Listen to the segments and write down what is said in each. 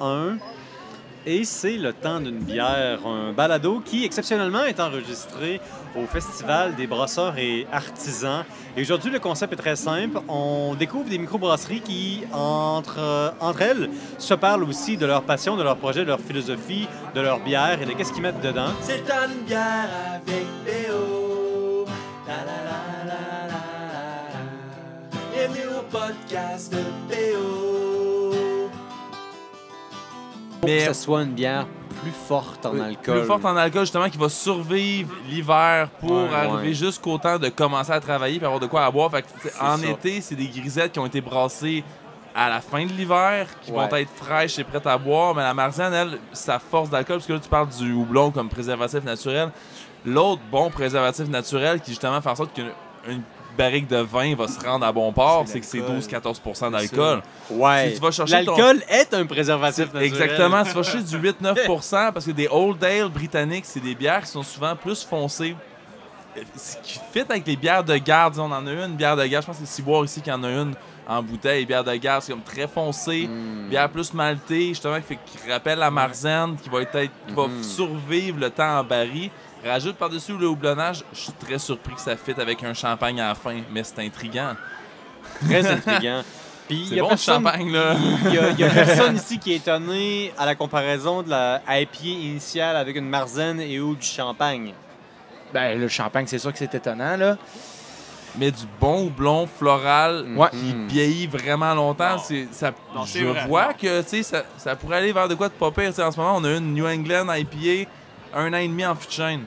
1. Et c'est le temps d'une bière, un balado qui exceptionnellement est enregistré au Festival des brasseurs et artisans. Et aujourd'hui, le concept est très simple. On découvre des microbrasseries qui, entre, entre elles, se parlent aussi de leur passion, de leur projet, de leur philosophie, de leur bière et de qu'est-ce qu'ils mettent dedans. C'est le bière avec. La au podcast de. Pour Mais- que ce soit une bière plus forte en alcool. Plus forte en alcool, justement, qui va survivre l'hiver pour Ouais, arriver ouais. jusqu'au temps de commencer à travailler et avoir de quoi à boire. Fait que, tu sais, C'est en ça. été, c'est des grisettes qui ont été brassées à la fin de l'hiver, qui Ouais. vont être fraîches et prêtes à boire. Mais la Marzienne, elle, sa force d'alcool, parce que là, tu parles du houblon comme préservatif naturel. L'autre bon préservatif naturel qui, justement, fait en sorte qu'une une barrique de vin va se rendre à bon port, C'est que c'est l'alcool. 12-14 d'alcool. Ouais. Si ton- L'alcool est un préservatif naturel. Exactement, tu vas chercher du 8-9% parce que des Old Ale britanniques, c'est des bières qui sont souvent plus foncées. Ce qui fit avec les bières de garde, on en a une, bière de garde, je pense que c'est Ciboire ici qui en a une en bouteille. Bière de garde, c'est comme très foncé. Mm. Bière plus maltée, justement, qui, fait, qui rappelle la Marzen, qui va, être, qui va Mhm. survivre le temps en baril. Rajoute par-dessus le houblonnage, je suis très surpris que ça fit avec un champagne à la fin, mais c'est intriguant. Très intriguant. Puis C'est y a bon le personne- champagne, là. Il y, a, il y a personne ici qui est étonné à la comparaison de la IPA initiale avec une Marzen et ou du champagne. Ben, le champagne, c'est sûr que c'est étonnant, là. mais du bon houblon floral Ouais. qui Mm. vieillit vraiment longtemps. Non. C'est, ça, Non, c'est je vrai. vois que tu sais, ça, ça pourrait aller vers de quoi de pas pire. En ce moment, on a une New England IPA, un an et demi en fût de chêne.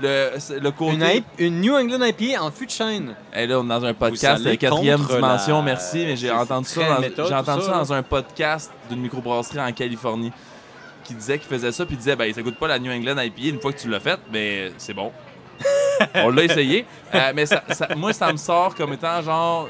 Le, le côté. Une, IP une New England IPA en fût de chêne. Hey, là, on est dans un podcast de quatrième dimension, la- merci, mais j'ai entendu, ça dans, méthode, j'ai entendu ça ça, dans un podcast d'une microbrasserie en Californie qui disait qu'il faisait ça, puis il disait ben, ça goûte pas la New England IPA une fois que tu l'as faite, mais c'est bon. on l'a essayé. Euh, mais ça- ça- moi, ça me sort comme étant genre.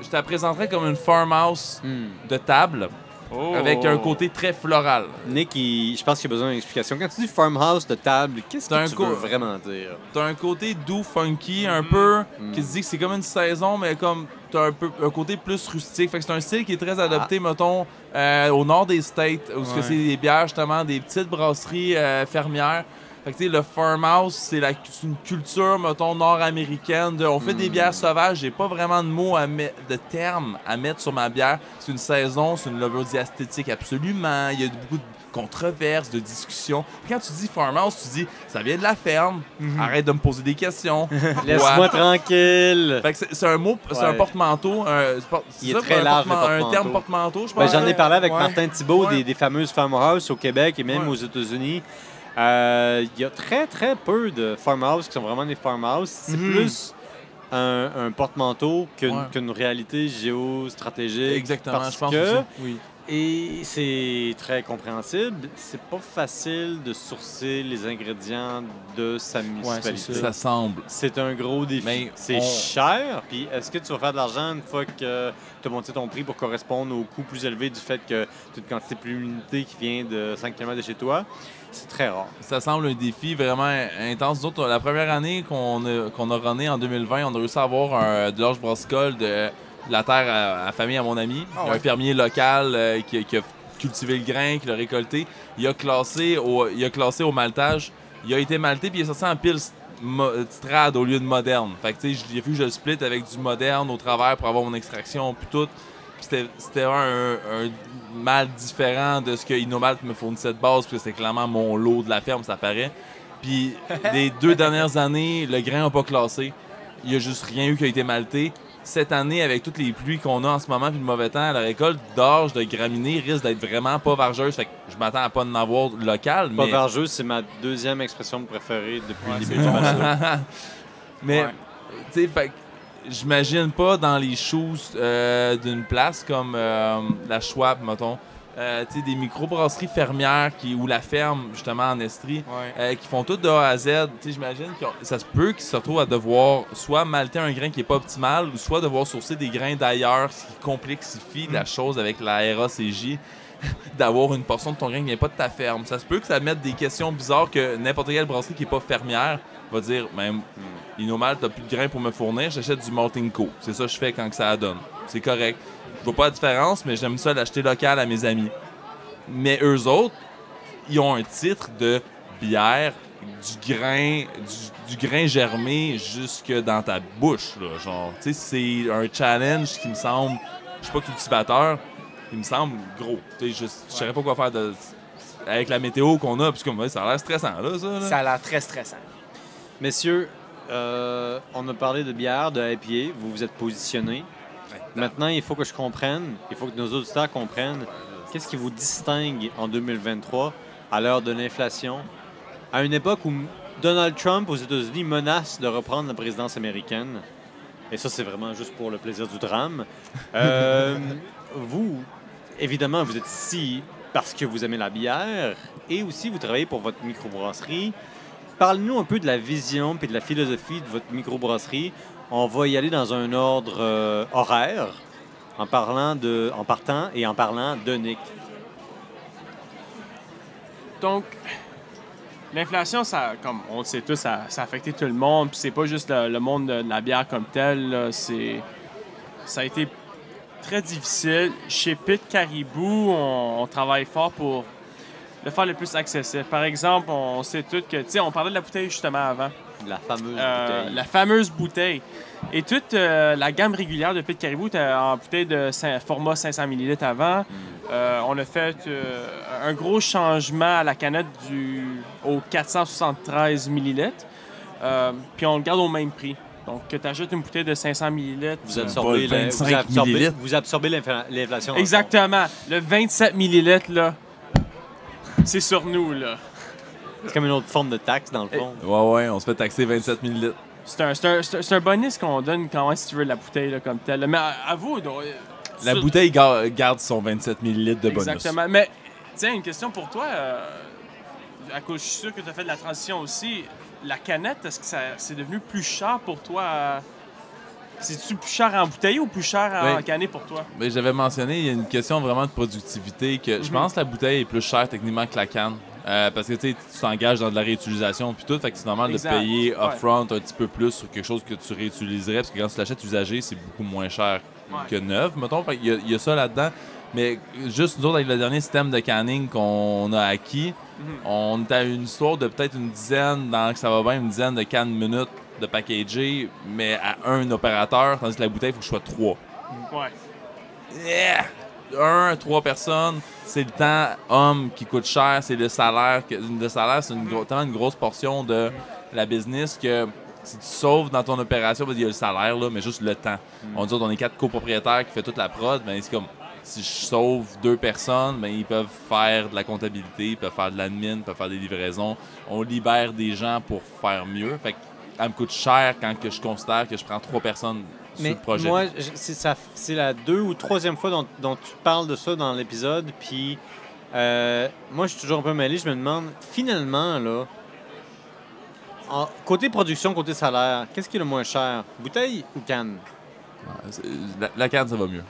Je te la présenterais comme une farmhouse Mm. de table Oh. avec un côté très floral. Nick, il- je pense qu'il y a besoin d'une explication. Quand tu dis farmhouse de table, qu'est-ce un que tu co- veux vraiment dire? T'as un côté doux, funky, un peu, Mm. qui se dit que c'est comme une saison, mais comme t'as un peu un côté plus rustique. Fait que c'est un style qui est très adopté, mettons, euh, au nord des States, où ce que Ouais. c'est des bières, justement, des petites brasseries euh, fermières. Fait que, tu sais, le farmhouse, c'est une culture, mettons, nord-américaine. de- on fait des Mm. bières sauvages. J'ai pas vraiment de mots, à mettre, de termes à mettre sur ma bière. C'est une saison, c'est une levure diasthétique, absolument. Il y a beaucoup de controverses, de discussions. Quand tu dis farmhouse, tu dis, ça vient de la ferme. Arrête de me poser des questions. Laisse-moi tranquille. Fait que c'est un mot, c'est un Ouais. porte-manteau. un- Il est ça, très un large, Un porte-manteau. terme porte-manteau, je Ben, pense. J'en ai parlé avec Ouais. Martin Thibault Ouais. des, des fameuses farmhouse au Québec et même aux États-Unis. Euh, Il y a très très peu de farmhouse qui sont vraiment des farmhouse. C'est Mhm. plus un, un porte-manteau qu'une Ouais. réalité géostratégique. Exactement, parce je pense que, aussi. Oui. Et c'est très compréhensible. C'est pas facile de sourcer les ingrédients de sa municipalité. Ça semble. c'est un gros défi. Mais c'est on- cher. Puis est-ce que tu vas faire de l'argent une fois que tu as monté ton prix pour correspondre au coût plus élevé du fait que tu as une quantité plus limitée qui vient de 5 km de chez toi? C'est très rare. Ça semble un défi vraiment intense. Nous autres, la première année qu'on a, qu'on a runné en 2020, on a réussi à avoir un, de l'orge brassicole de la terre à, la famille à mon ami. Ah ouais. Un fermier local euh, qui, qui a cultivé le grain, qui l'a récolté. Il a classé au, il a classé au maltage. Il a été malté puis il est sorti en pile strade au lieu de moderne. Fait que tu sais, j'ai vu que je le split avec du moderne au travers pour avoir mon extraction puis tout. C'était c'était un, un mal différent de ce que Inomalt me fournissait de base, parce que c'était clairement mon lot de la ferme, ça paraît. Puis les deux dernières années, le grain n'a pas classé. Il n'y a juste rien eu qui a été malté. Cette année, avec toutes les pluies qu'on a en ce moment puis le mauvais temps, la récolte d'orge de graminées risque d'être vraiment pas vargeuse. Fait que je m'attends à pas en avoir local, Pas mais... vergeux, c'est ma deuxième expression préférée depuis Ouais, le début du balado. mais, Ouais. tu sais, fait que j'imagine pas dans les shoes euh, d'une place comme euh, la Schwab, mettons. Euh, des microbrasseries fermières qui, ou la ferme, justement, en Estrie, Ouais. euh, qui font tout de A à Z. J'imagine que ça se peut qu'ils se retrouvent à devoir soit malter un grain qui est pas optimal, ou soit devoir sourcer des grains d'ailleurs, ce qui complexifie la chose avec la RACJ, d'avoir une portion de ton grain qui vient pas de ta ferme. Ça se peut que ça mette des questions bizarres que n'importe quelle brasserie qui est pas fermière va dire, même, Inomal, t'as plus de grains pour me fournir, j'achète du Malting Co. C'est ça que je fais quand que ça donne. C'est correct. Vois pas la différence, mais j'aime ça l'acheter local à mes amis. Mais eux autres, ils ont un titre de bière du grain, du, grain germé jusque dans ta bouche. Là, genre, tu sais, c'est un challenge qui me semble, je suis pas cultivateur, il me semble gros. Tu sais, je, saurais pas quoi faire de, avec la météo qu'on a, puis comme ça a l'air stressant là, ça. Ça a l'air très stressant. Messieurs, euh, on a parlé de bière, de IPA, vous vous êtes positionnés. Maintenant, il faut que je comprenne, il faut que nos auditeurs comprennent qu'est-ce qui vous distingue en 2023 à l'heure de l'inflation, à une époque où Donald Trump aux États-Unis menace de reprendre la présidence américaine. Et ça, c'est vraiment juste pour le plaisir du drame. Euh, vous, évidemment, vous êtes ici parce que vous aimez la bière et aussi vous travaillez pour votre microbrasserie. Parle-nous un peu de la vision et de la philosophie de votre microbrasserie. On va y aller dans un ordre euh, horaire en, parlant de, partant et en parlant de Nick. Donc, l'inflation, ça, comme on le sait tous, ça, a affecté tout le monde. Puis c'est pas juste le, monde de, la bière comme tel. C'est, ça a été très difficile. Chez Pit Caribou, on, on travaille fort pour le faire le plus accessible. Par exemple, on sait tous que, tu sais, on parlait de la bouteille justement avant. La fameuse Euh, bouteille. la fameuse bouteille. Et toute euh, la gamme régulière de Pit Caribou était en bouteille de format 500 ml avant. Euh, on a fait euh, un gros changement à la canette du, au 473 ml. Euh, puis on le garde au même prix. Donc, que tu achètes une bouteille de 500 ml. Vous absorbez, le vous 25 absorbez, millilitres. vous absorbez l'infla- l'inflation. Exactement. Le 27 ml, là, c'est sur nous, là. C'est comme une autre forme de taxe, dans le fond. Ouais, ouais, on se fait taxer 27 ml. C'est un, c'est un- c'est un- c'est un bonus qu'on donne quand même si tu veux la bouteille là, comme telle. Mais à, à vous, donc, euh, La sur- bouteille gar- garde son 27 ml de bonus. Exactement. Mais, tiens, une question pour toi. euh, à cause, je suis sûr que tu as fait de la transition aussi. La canette, est-ce que ça, c'est devenu plus cher pour toi? euh, C'est-tu plus cher en bouteille ou plus cher en Oui. canette pour toi? Mais j'avais mentionné, il y a une question vraiment de productivité que je Mhm. pense que la bouteille est plus chère techniquement que la canne. Euh, parce que tu sais, tu t'engages dans de la réutilisation puis tout, fait que c'est normal Exact. de payer Ouais. upfront un petit peu plus sur quelque chose que tu réutiliserais parce que quand tu l'achètes usagé, c'est beaucoup moins cher Ouais. que neuf, mettons. Fait qu'il y a- il y, a ça là-dedans. Mais juste nous autres, avec le dernier système de canning qu'on a acquis, Mhm. on est à une histoire de peut-être une dizaine, dans que ça va bien, une dizaine de cannes minutes de packager, mais à un opérateur, tandis que la bouteille, il faut que je sois trois. Ouais. Yeah! Un, trois personnes, c'est le temps homme qui coûte cher, c'est le salaire. que- Le salaire, c'est une, gro- tellement une grosse portion de la business que si tu sauves dans ton opération, qu'il y a le salaire, là, mais juste le temps. On dit on est quatre copropriétaires qui fait toute la prod, mais c'est comme si je sauve deux personnes, ben, ils peuvent faire de la comptabilité, ils peuvent faire de l'admin, ils peuvent faire des livraisons. On libère des gens pour faire mieux. Fait que elle me coûte cher quand que je considère que je prends trois personnes sur Mais le projet. moi, c'est la deux ou troisième fois dont, dont tu parles de ça dans l'épisode. Puis, euh, moi, je suis toujours un peu mêlé. Je me demande, finalement, là, en- côté production, côté salaire, qu'est-ce qui est le moins cher? Bouteille ou canne? C'est- La, la canne, ça va mieux.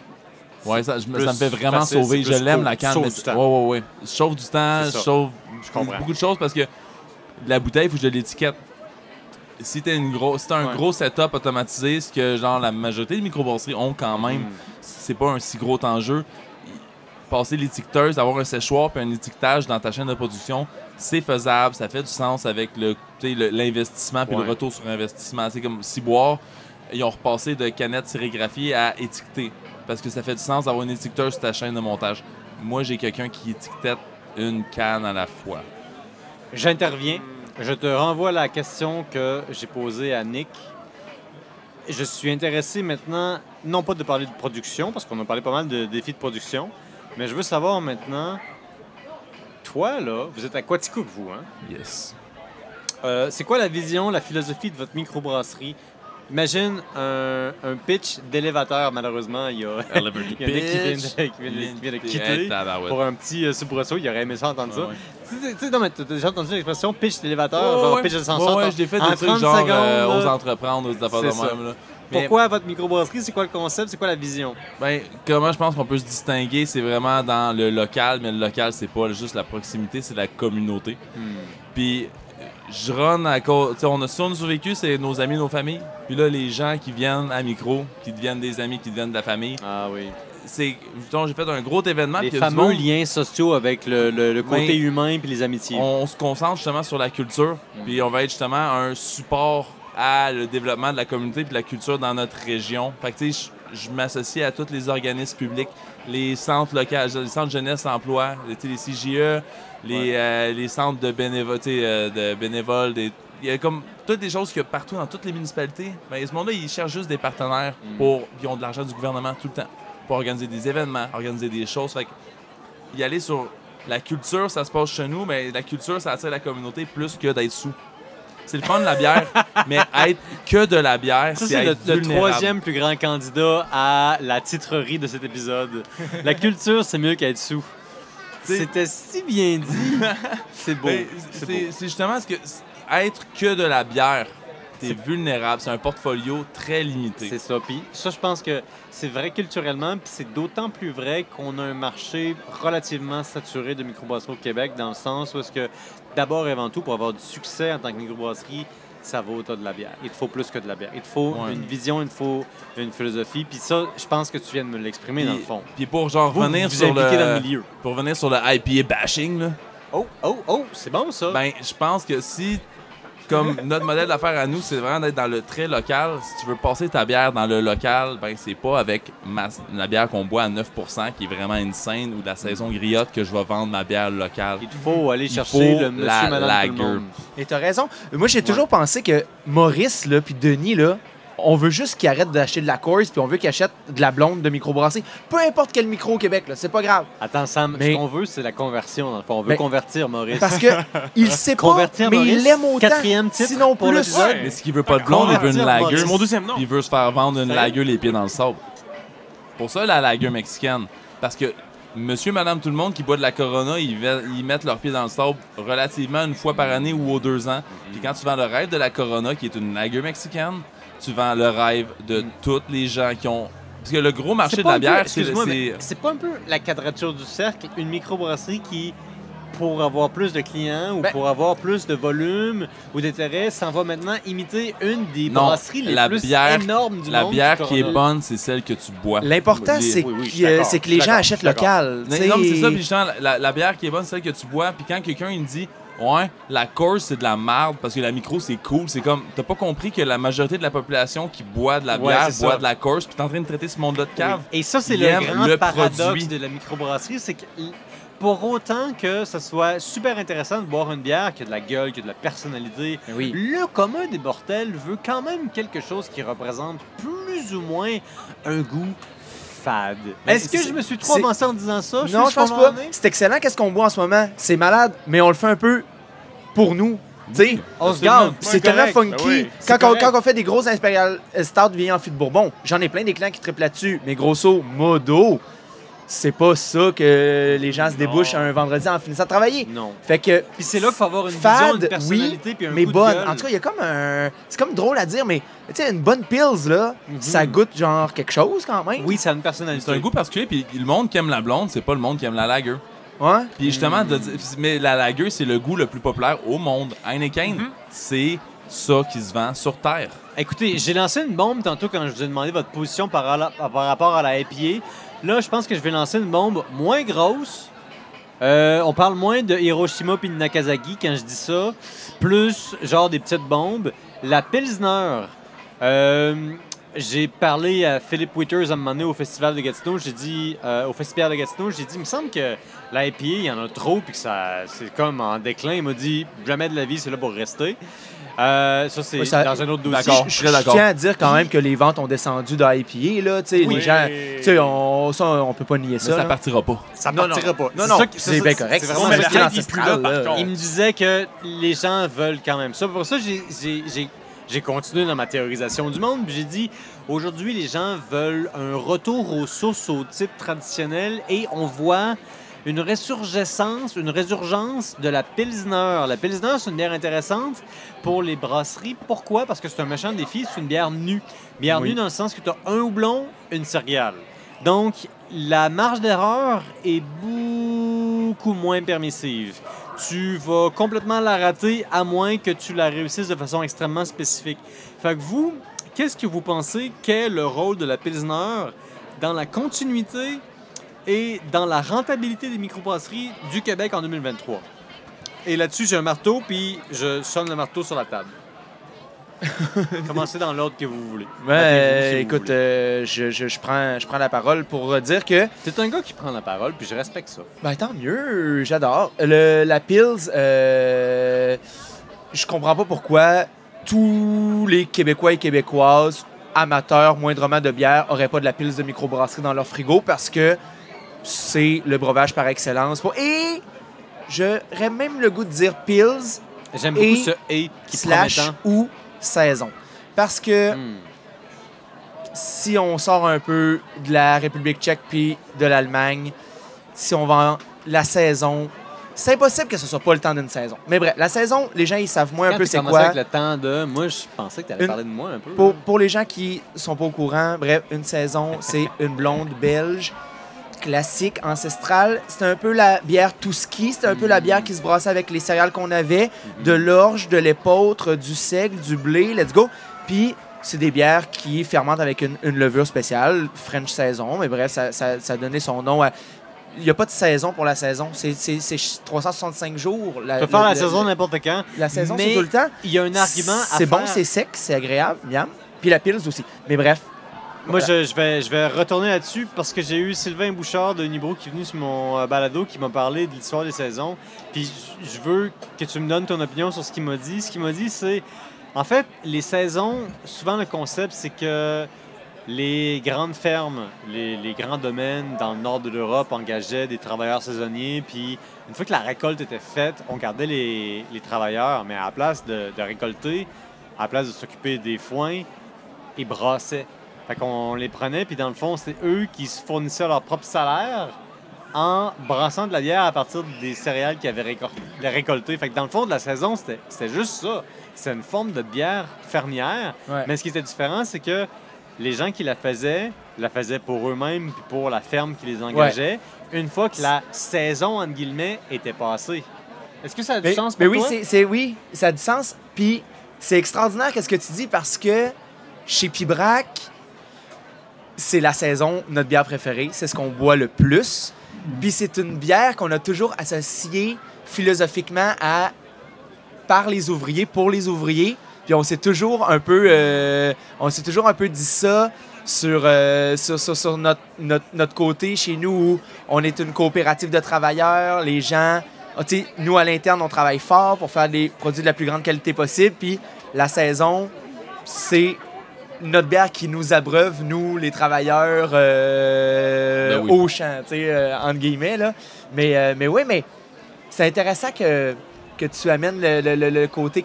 Ouais, ça, je ça me fait vraiment facile, sauver. Je l'aime, la canne. Mais du c'est- temps. Ouais, ouais, ouais. Je sauve du temps, je sauve Je comprends. beaucoup de choses parce que la bouteille, il faut que je l'étiquette. Si t'as une grosse, si t'as un Ouais. gros setup automatisé, ce que genre la majorité des microbrasseries ont quand même, Mm. c'est pas un si gros enjeu. Passer l'étiqueteuse, avoir un séchoir puis un étiquetage dans ta chaîne de production, c'est faisable, ça fait du sens avec le, tu sais, le- l'investissement puis Ouais. le retour sur investissement. C'est comme Ciboire, ils ont repassé de canettes sérigraphiées à étiqueter parce que ça fait du sens d'avoir une étiqueteuse sur ta chaîne de montage. Moi, j'ai quelqu'un qui étiquette une canne à la fois. J'interviens. Je te renvoie la question que j'ai posée à Nick. Je suis intéressé maintenant, non pas de parler de production, parce qu'on a parlé pas mal de défis de production, mais je veux savoir maintenant, toi, là, vous êtes à Quaticook, vous, hein? Yes. Euh, c'est quoi la vision, la philosophie de votre microbrasserie? Imagine un, un pitch d'élévateur, malheureusement, il y a, il y qui viennent de, qui viennent de- qui viennent de quitter pour un petit euh, soubresaut, il aurait aimé ça entendre ça. Tu sais- non, mais t'as déjà entendu l'expression pitch d'élévateur, Ouais, genre ouais. pitch d'ascenseur. Ouais, ouais, je l'ai fait des trucs 30 genre secondes, euh, aux là. entreprendre, aux affaires de ça. même. Là. Mais, Pourquoi votre microbrasserie? C'est quoi le concept? C'est quoi la vision? ben, comment je pense qu'on peut se distinguer, c'est vraiment dans le local, mais le local, c'est pas juste la proximité, c'est la communauté. Puis, je run à cause. On a, a survécu, c'est nos amis, nos familles. Puis là, les gens qui viennent à micro, qui deviennent des amis, qui deviennent de la famille, Ah oui. c'est. J'ai fait un gros événement. Les fameux monde- liens sociaux avec le, le- le côté humain puis les amitiés. on se concentre justement sur la culture, Mm. puis on va être justement un support à le développement de la communauté puis de la culture dans notre région. Fait que tu sais, je- m'associe à tous les organismes publics, les centres locaux, les centres jeunesse emploi, les, les les, euh, les centres de, bénévo- euh, de bénévoles, des- il y a comme toutes des choses qu'il y a partout dans toutes les municipalités. Ben, ce monde-là, ils cherchent juste des partenaires Mm. pour. Ils ont de l'argent du gouvernement tout le temps pour organiser des événements, organiser des choses. Fait que y aller sur la culture, ça se passe chez nous, mais la culture, ça attire la communauté plus que d'être sous. C'est le fun de la bière, mais être que de la bière, c'est c'est le, être le vulnérable. troisième plus grand candidat à la titrerie de cet épisode. La culture, c'est mieux qu'être sous. C'était si bien dit. C'est beau. Ben, C'est C'est beau. c'est justement ce que être que de la bière, t'es vulnérable. C'est un portfolio très limité. C'est ça. Puis ça, je pense que c'est vrai culturellement, puis c'est d'autant plus vrai qu'on a un marché relativement saturé de microbrasseries au Québec, dans le sens où est-ce que, d'abord et avant tout, pour avoir du succès en tant que microbrasserie, ça vaut au-delà de la bière. Il te faut plus que de la bière. Il te faut Ouais. une vision, il te faut une philosophie. Puis ça, je pense que tu viens de me l'exprimer dans le fond. Puis pour genre Vous, revenir vous sur impliquez le, dans le milieu. pour revenir sur le IPA bashing là, Oh, oh, oh, c'est bon ça. ben je pense que si comme notre modèle d'affaires à nous, c'est vraiment d'être dans le très local. Si tu veux passer ta bière dans le local, ben c'est pas avec ma- la bière qu'on boit à 9% qui est vraiment insane ou de la saison griotte que je vais vendre ma bière locale. il faut aller chercher faut le monsieur, la madame, tout lager. le monde. Et t'as raison. Moi, j'ai toujours pensé que Maurice, là, puis Denis, là, on veut juste qu'ils arrêtent d'acheter de la course, puis on veut qu'ils achètent de la blonde de microbrasserie. Peu importe quel micro au Québec, là, c'est pas grave. Attends, Sam, Mais- ce qu'on veut, c'est la conversion. Dans le fond. On veut Mais- convertir Maurice. Parce que il sait pas, Convertir mais il l'aime autant. quatrième titre sinon pour plus. Ouais. Mais ce qu'il veut pas de blonde, il veut une. C'est mon deuxième nom. Puis il veut se faire vendre une lager les pieds dans le sable. Pour ça, la lager mexicaine. Parce que monsieur, madame, tout le monde qui boit de la Corona, ils, mettent leurs pieds dans le sable relativement une fois par année ou aux deux ans. Puis quand tu vends le rêve de la Corona, qui est une lager mexicaine, tu vends le rêve de tous les gens qui ont... Parce que le gros marché C'est de pas la un peu- bière, c'est... c'est- pas un peu la quadrature du cercle, une microbrasserie qui, pour avoir plus de clients ou Ben- pour avoir plus de volume ou d'intérêt, s'en va maintenant imiter une des Non, brasseries les la plus bière- énormes du La monde. bière du qui est bonne, c'est celle que tu bois. L'important, c'est oui, oui, que, les gens achètent local. Non, c'est ça, puis justement, la, la bière qui est bonne, c'est celle que tu bois. Puis quand quelqu'un il me dit, ouais, la course c'est de la merde parce que la micro c'est cool, c'est comme, t'as pas compris que la majorité de la population qui boit de la bière boit ça. de la course, puis t'es en train de traiter ce monde-là de cave. Oui. Et ça, c'est le grand le paradoxe produit. de la microbrasserie, c'est que pour autant que ça soit super intéressant de boire une bière qui a de la gueule, qui a de la personnalité, Oui. le commun des mortels veut quand même quelque chose qui représente plus ou moins un goût fade. Est-ce que je me suis trop avancé en disant ça? Non, suis je pense pas. C'est excellent, qu'est-ce qu'on boit en ce moment? C'est malade, mais on le fait un peu pour nous. Tu sais, On se garde. C'est tellement funky. Ben oui, quand, on, correct. quand on fait des grosses Imperial Stout vieilles en fût de Bourbon, j'en ai plein des clients qui triplent là-dessus. Mais grosso modo, c'est pas ça que les gens se Non. débouchent un vendredi en finissant de travailler. Non. Fait que Puis c'est là qu'il faut avoir une Fade, vision, une personnalité, puis un mais coup bonne. de. En tout cas, il y a comme un. C'est comme drôle à dire, mais tu sais, une bonne pills, là, Mhm. ça goûte genre quelque chose quand même. Oui, ça a une personnalité. C'est un goût particulier, puis le monde qui aime la blonde, c'est pas le monde qui aime la lager. Ouais. Puis justement, de dire- mais la lager, c'est le goût le plus populaire au monde. Heineken, Mhm. c'est ça qui se vend sur Terre. Écoutez, j'ai lancé une bombe tantôt quand je vous ai demandé votre position par, la- par rapport à la IPA. Là, je pense que je vais lancer une bombe moins grosse. Euh, on parle moins de Hiroshima puis de Nagasaki quand je dis ça. Plus, genre, des petites bombes. La Pilsner. Euh, j'ai parlé à Philippe Witters à un moment donné au Festival de Gatineau. J'ai dit, euh, au Festival de Gatineau, j'ai dit, il me semble que la IPA, il y en a trop puis que ça, c'est comme en déclin. Il m'a dit, jamais de la vie, c'est là pour rester. Euh, ça, c'est Ouais, ça- dans un autre dossier. D'accord. Je, je je d'accord. tiens à dire quand même que les ventes ont descendu de IPA, là. Tu sais, Oui. les gens. Tu sais, on, ça, on peut pas nier Mais ça. ça là. partira pas. Ça Non, partira pas. Non, non, ça c'est ça, bien ça, correct. c'est C'est vraiment mais le hype, il est plus là, ancestral, par là. contre. Il me disait que les gens veulent quand même ça. Pour ça, j'ai- j'ai- j'ai j'ai continué dans ma théorisation du monde. puis J'ai dit, aujourd'hui, les gens veulent un retour aux sources, au type traditionnel, et on voit une résurgescence, une résurgence de la Pilsner. La Pilsner, c'est une bière intéressante pour les brasseries. Pourquoi? Parce que c'est un méchant défi, c'est une bière nue. Bière Oui. nue dans le sens que tu as un houblon, une céréale. Donc, la marge d'erreur est beaucoup moins permissive. Tu vas complètement la rater à moins que tu la réussisses de façon extrêmement spécifique. Fait que vous, qu'est-ce que vous pensez qu'est le rôle de la Pilsner dans la continuité et dans la rentabilité des microbrasseries du Québec en 2023. Et là-dessus, j'ai un marteau, puis je sonne le marteau sur la table. Commencez dans l'ordre que vous voulez. Si vous écoute, voulez. euh, je, je- je prends, je prends la parole pour euh, dire que T'es un gars qui prend la parole, puis je respecte ça. Ben tant mieux, j'adore. Le- La Pils, euh, je comprends pas pourquoi tous les Québécois et Québécoises, amateurs moindrement de bière, auraient pas de la Pils de microbrasserie dans leur frigo parce que c'est le breuvage par excellence. Pour- Et j'aurais même le goût de dire Pils J'aime beaucoup ce « et » qui slash ou saison. Parce que si on sort un peu de la République tchèque puis de l'Allemagne, si on va en- la saison, c'est impossible que ce soit pas le temps d'une saison. Mais bref, la saison, les gens ils savent moins un peu c'est quoi. avec le temps de... Moi, je pensais que tu allais Une- parler de moi un peu. Pour, pour les gens qui sont pas au courant, bref, une saison, c'est une blonde belge classique, ancestrale. C'est un peu la bière Touski, c'est un peu la bière qui se brassait avec les céréales qu'on avait, de l'orge, de l'épeautre, du seigle, du blé, let's go. Puis c'est des bières qui fermentent avec une, une levure spéciale, French saison, mais bref, ça, ça, ça a donné son nom à... Il n'y a pas de saison pour la saison, c'est c'est- c'est 365 jours. La, Tu peux faire la saison n'importe quand. La saison, c'est tout le temps. Il y a un argument à C'est bon, c'est sec, c'est agréable, miam. Puis la pils aussi. Mais bref, Moi, je, vais, retourner là-dessus parce que j'ai eu Sylvain Bouchard de Nibro qui est venu sur mon euh, balado qui m'a parlé de l'histoire des saisons. Puis je veux que tu me donnes ton opinion sur ce qu'il m'a dit. Ce qu'il m'a dit, c'est. En fait, les saisons, souvent le concept, c'est que les grandes fermes, les, grands domaines dans le nord de l'Europe engageaient des travailleurs saisonniers. Puis une fois que la récolte était faite, on gardait les, travailleurs, mais à la place de, de récolter, à la place de s'occuper des foins, ils brassaient. Fait qu'on les prenait, puis dans le fond, c'est eux qui se fournissaient leur propre salaire en brassant de la bière à partir des céréales qu'ils avaient récol- récoltées. Fait que dans le fond de la saison, c'était juste ça. C'est une forme de bière fermière. Ouais. Mais ce qui était différent, c'est que les gens qui la faisaient, la faisaient pour eux-mêmes puis pour la ferme qui les engageait, une fois que la saison, entre guillemets, était passée. Est-ce que ça a du Mais, sens pour mais oui, toi? c'est, c'est- oui, ça a du sens. Puis c'est extraordinaire qu'est-ce que tu dis parce que chez Pibrac, c'est la saison, notre bière préférée. C'est ce qu'on boit le plus. Puis c'est une bière qu'on a toujours associée philosophiquement à par les ouvriers, pour les ouvriers. Puis on s'est toujours un peu, euh, on s'est toujours un peu dit ça sur, euh, notre, côté chez nous où on est une coopérative de travailleurs. Les gens, ah, nous à l'interne, on travaille fort pour faire des produits de la plus grande qualité possible. Puis la saison, c'est notre bière qui nous abreuve, nous, les travailleurs euh, Ben oui. au champ, tu sais, euh, entre guillemets. Là. Mais, euh, mais oui, mais c'est intéressant que, que tu amènes le, le- le- le côté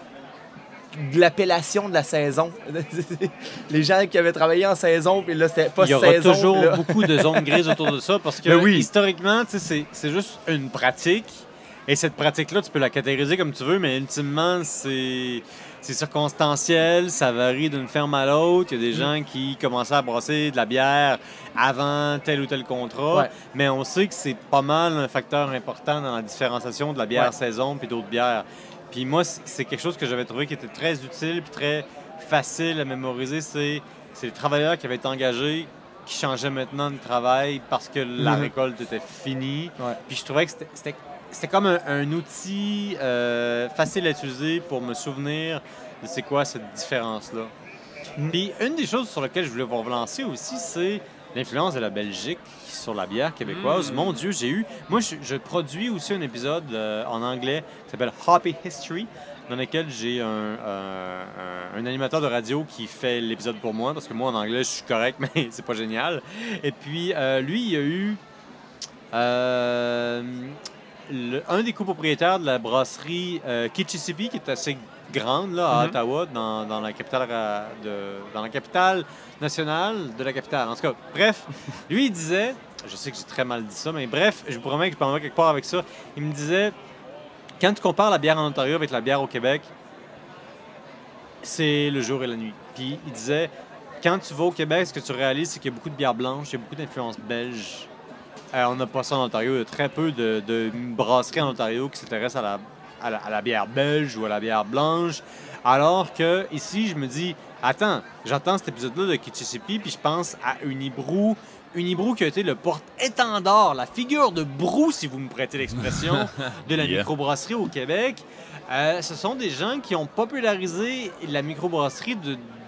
de l'appellation de la saison. les gens qui avaient travaillé en saison, puis là, c'était pas Il y aura saison. toujours là- beaucoup de zones grises autour de ça parce que Ben oui. historiquement, c'est juste une pratique. Et cette pratique-là, tu peux la catégoriser comme tu veux, mais ultimement, c'est c'est circonstanciel, ça varie d'une ferme à l'autre. Il y a Mm. des gens qui commençaient à brasser de la bière avant tel ou tel contrat, Ouais. mais on sait que c'est pas mal un facteur important dans la différenciation de la bière Ouais. saison puis d'autres bières. Puis moi, c'est quelque chose que j'avais trouvé qui était très utile puis très facile à mémoriser. C'est les travailleurs qui avaient été engagés qui changeaient maintenant de travail parce que la Mhm. récolte était finie. Ouais. Puis je trouvais que c'était- c'était comme un, un outil euh, facile à utiliser pour me souvenir de c'est quoi cette différence-là. Mhm. Puis une des choses sur lesquelles je voulais vous relancer aussi, c'est l'influence de la Belgique sur la bière québécoise. Mm. Mon Dieu, j'ai eu... Moi, je, je produis aussi un épisode euh, en anglais qui s'appelle Hoppy History, dans lequel j'ai un, euh, un- un animateur de radio qui fait l'épisode pour moi, parce que moi, en anglais, je suis correct, mais c'est pas génial. Et puis, euh, lui, il a eu... le- un des copropriétaires de la brasserie euh, Kitchissippi, qui est assez grande là, à Mhm. Ottawa, dans, dans la capitale, ra- de, dans la capitale nationale de la capitale. En tout cas, bref, lui, il disait, je sais que j'ai très mal dit ça, mais bref, je vous promets que je parlerai quelque part avec ça. Il me disait, quand tu compares la bière en Ontario avec la bière au Québec, c'est le jour et la nuit. Puis il disait, quand tu vas au Québec, ce que tu réalises, c'est qu'il y a beaucoup de bière blanche, il y a beaucoup d'influence belge. Euh, on n'a pas ça en Ontario. Il y a très peu de, de brasseries en Ontario qui s'intéressent à la, à, la, à la bière belge ou à la bière blanche. Alors que ici, je me dis, Attends, j'entends cet épisode-là de Kitchissippi, puis je pense à Unibrou. Unibrou qui a été le porte-étendard, la figure de brou, si vous me prêtez l'expression, de la Yeah. microbrasserie au Québec. Euh, ce sont des gens qui ont popularisé la microbrasserie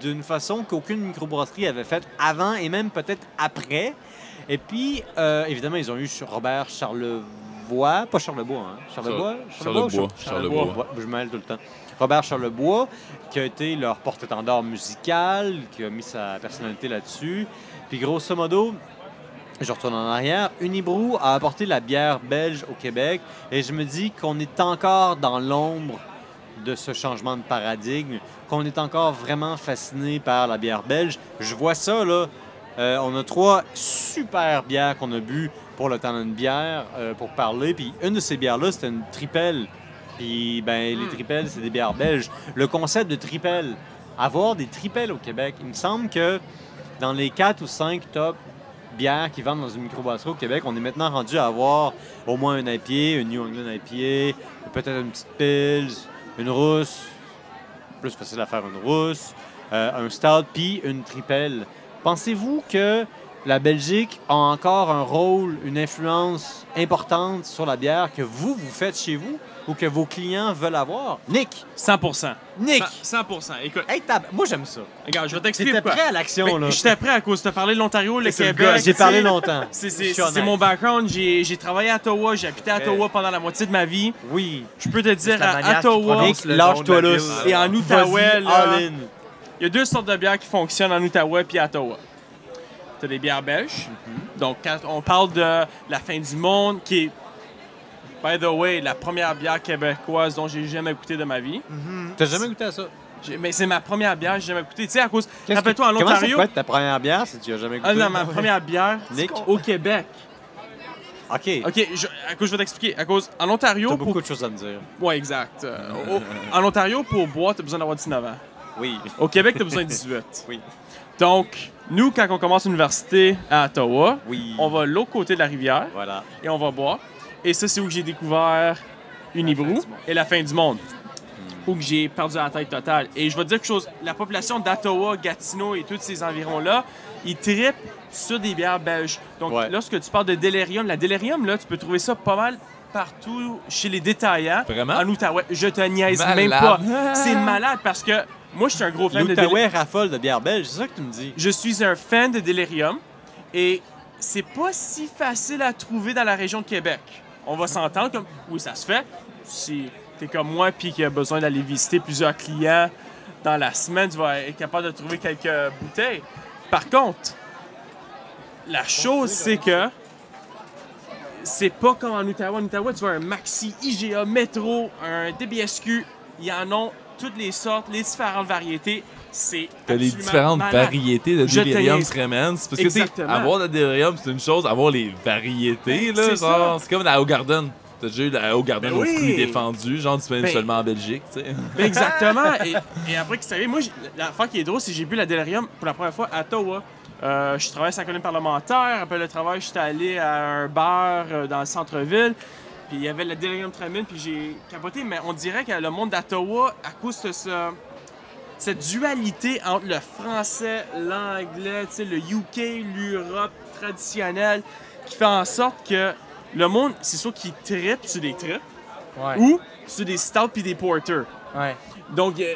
d'une façon qu'aucune microbrasserie avait faite avant et même peut-être après. Et puis, euh, évidemment, ils ont eu sur Robert Charlevoix, pas Charlebois, hein? Charlebois? Charlebois, Charlebois. Je me mêle tout le temps. Robert Charlebois, qui a été leur porte-étendard musical, qui a mis sa personnalité là-dessus. Puis grosso modo, je retourne en arrière, Unibrou a apporté la bière belge au Québec et je me dis qu'on est encore dans l'ombre de ce changement de paradigme, qu'on est encore vraiment fasciné par la bière belge. Je vois ça, là. Euh, on a trois super bières qu'on a bu pour le temps d'une bière euh, pour parler. Puis une de ces bières-là, c'était une tripelle. Puis, ben, les tripelles, c'est des bières belges. Le concept de tripelle, avoir des tripelles au Québec, il me semble que dans les quatre ou cinq top bières qui vendent dans une microbrasserie au Québec, on est maintenant rendu à avoir au moins un IPA, une New England IPA, peut-être une petite Pils, une rousse, plus facile à faire une rousse, euh, un stout, puis une tripelle. Pensez-vous que la Belgique a encore un rôle, une influence importante sur la bière que vous, vous faites chez vous ou que vos clients veulent avoir? Nick! 100% Nick! 100 Écoute, Hey, tab- Moi, j'aime ça. regarde, je vais t'expliquer T'étais pourquoi. prêt à l'action, Ben, là. J'étais prêt à cause de parler de l'Ontario, le Québec. J'ai tu parlé longtemps. C'est- mon background. J'ai travaillé à Ottawa, j'ai habité à. Ottawa pendant la moitié de ma vie. Oui. Je peux te dire, à Ottawa, lâche-toi là. Et en Outaouais, là. Il y a deux sortes de bières qui fonctionnent en Outaouais puis à Ottawa. T'as des bières belges. Mhm. Donc, quand on parle de la fin du monde, qui est, by the way, la première bière québécoise dont j'ai jamais goûté de ma vie. T'as jamais goûté à ça? Mais c'est ma première bière, j'ai jamais goûté. Tu sais, à cause. Rappelle-toi, en que- Comment ça Ontario. peut être ta première bière si tu as jamais goûté? Ah non, ma première bière Nick? au Québec. OK. Ok, je, à cause, je vais t'expliquer. À cause, en Ontario, T'as pour. beaucoup de choses à me dire. Ouais, exact. Euh, au- en Ontario, pour boire, t'as besoin d'avoir 19 ans. Oui. Au Québec, t'as besoin de 18. Oui. Donc, nous, quand on commence l'université à Ottawa, Oui. on va l'autre côté de la rivière Voilà. et on va boire. Et ça, c'est où j'ai découvert Unibrou et la fin du monde. Où j'ai perdu la tête totale. Et je vais te dire quelque chose. La population d'Ottawa, Gatineau et tous ces environs-là, ils trippent sur des bières belges. Donc, Ouais. lorsque tu parles de Delirium, la Delirium, là, tu peux trouver ça pas mal partout chez les détaillants. Vraiment? En Outaouais. Je te niaise Malade. même pas. C'est malade parce que moi, je suis un gros fan de Delirium. Raffole de bière belge, c'est ça que tu me dis? Je suis un fan de Delirium et c'est pas si facile à trouver dans la région de Québec. On va s'entendre comme oui, ça se fait. Si t'es comme moi puis qui a besoin d'aller visiter plusieurs clients dans la semaine, tu vas être capable de trouver quelques bouteilles. Par contre, la chose c'est que c'est pas comme en Ottawa. En Ottawa, tu vois un Maxi, IGA, Metro, un DBSQ. Ils en ont toutes les sortes, les différentes variétés. C'est les différentes malade. variétés de Delirium. Tremens. Parce que, tu avoir le Delirium, c'est une chose. Avoir les variétés, là, C'est genre, c'est comme la Garden. T'as déjà eu la Garden Ben aux oui. fruits défendus, genre disponible Ben- seulement en Belgique, tu sais. Ben, Exactement. et, et après que c'est arrivé, moi, j'ai- l'affaire qui est drôle, c'est que j'ai bu la Delirium pour la première fois à Ottawa. Euh, je travaillais à la colline parlementaire. Après le travail, j'étais allé à un bar euh, dans le centre-ville. Puis il y avait la Delirium Tremine, puis j'ai capoté. Mais on dirait que le monde d'Ottawa, à cause de ce- cette dualité entre le français, l'anglais, le UK, l'Europe traditionnelle, qui fait en sorte que le monde, c'est soit qu'il trippe sur des trips Ouais. ou sur des stouts puis des porters. Ouais. Donc, euh,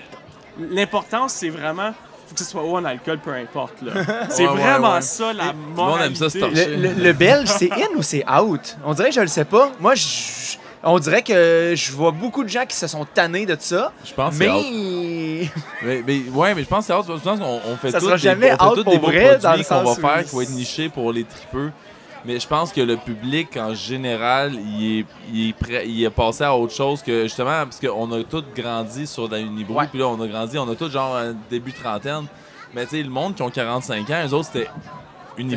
l'importance, c'est vraiment. Faut que ce soit haut en alcool, peu importe. là. C'est Ouais, vraiment ouais. ça, la le monde aime ça, se moralité. torcher. Le, le- le belge, c'est in ou c'est out? On dirait que je le sais pas. Moi, je- on dirait que je vois beaucoup de gens qui se sont tannés de ça. Je pense que c'est. Mais. Mais, mais- ouais, mais je pense que c'est out. Je pense qu'on on fait Ça sera des- jamais on fait out pour des vrai, dans produits le qu'on va sens faire qui vont être nichés pour les tripeux. Mais je pense que le public, en général, il est, il est, prêt, il est passé à autre chose que justement, parce qu'on a tous grandi sur la Unibrou, Ouais. puis là, on a grandi, on a tous genre un début trentaine. Mais tu sais, le monde qui ont 45 ans, eux autres, c'était.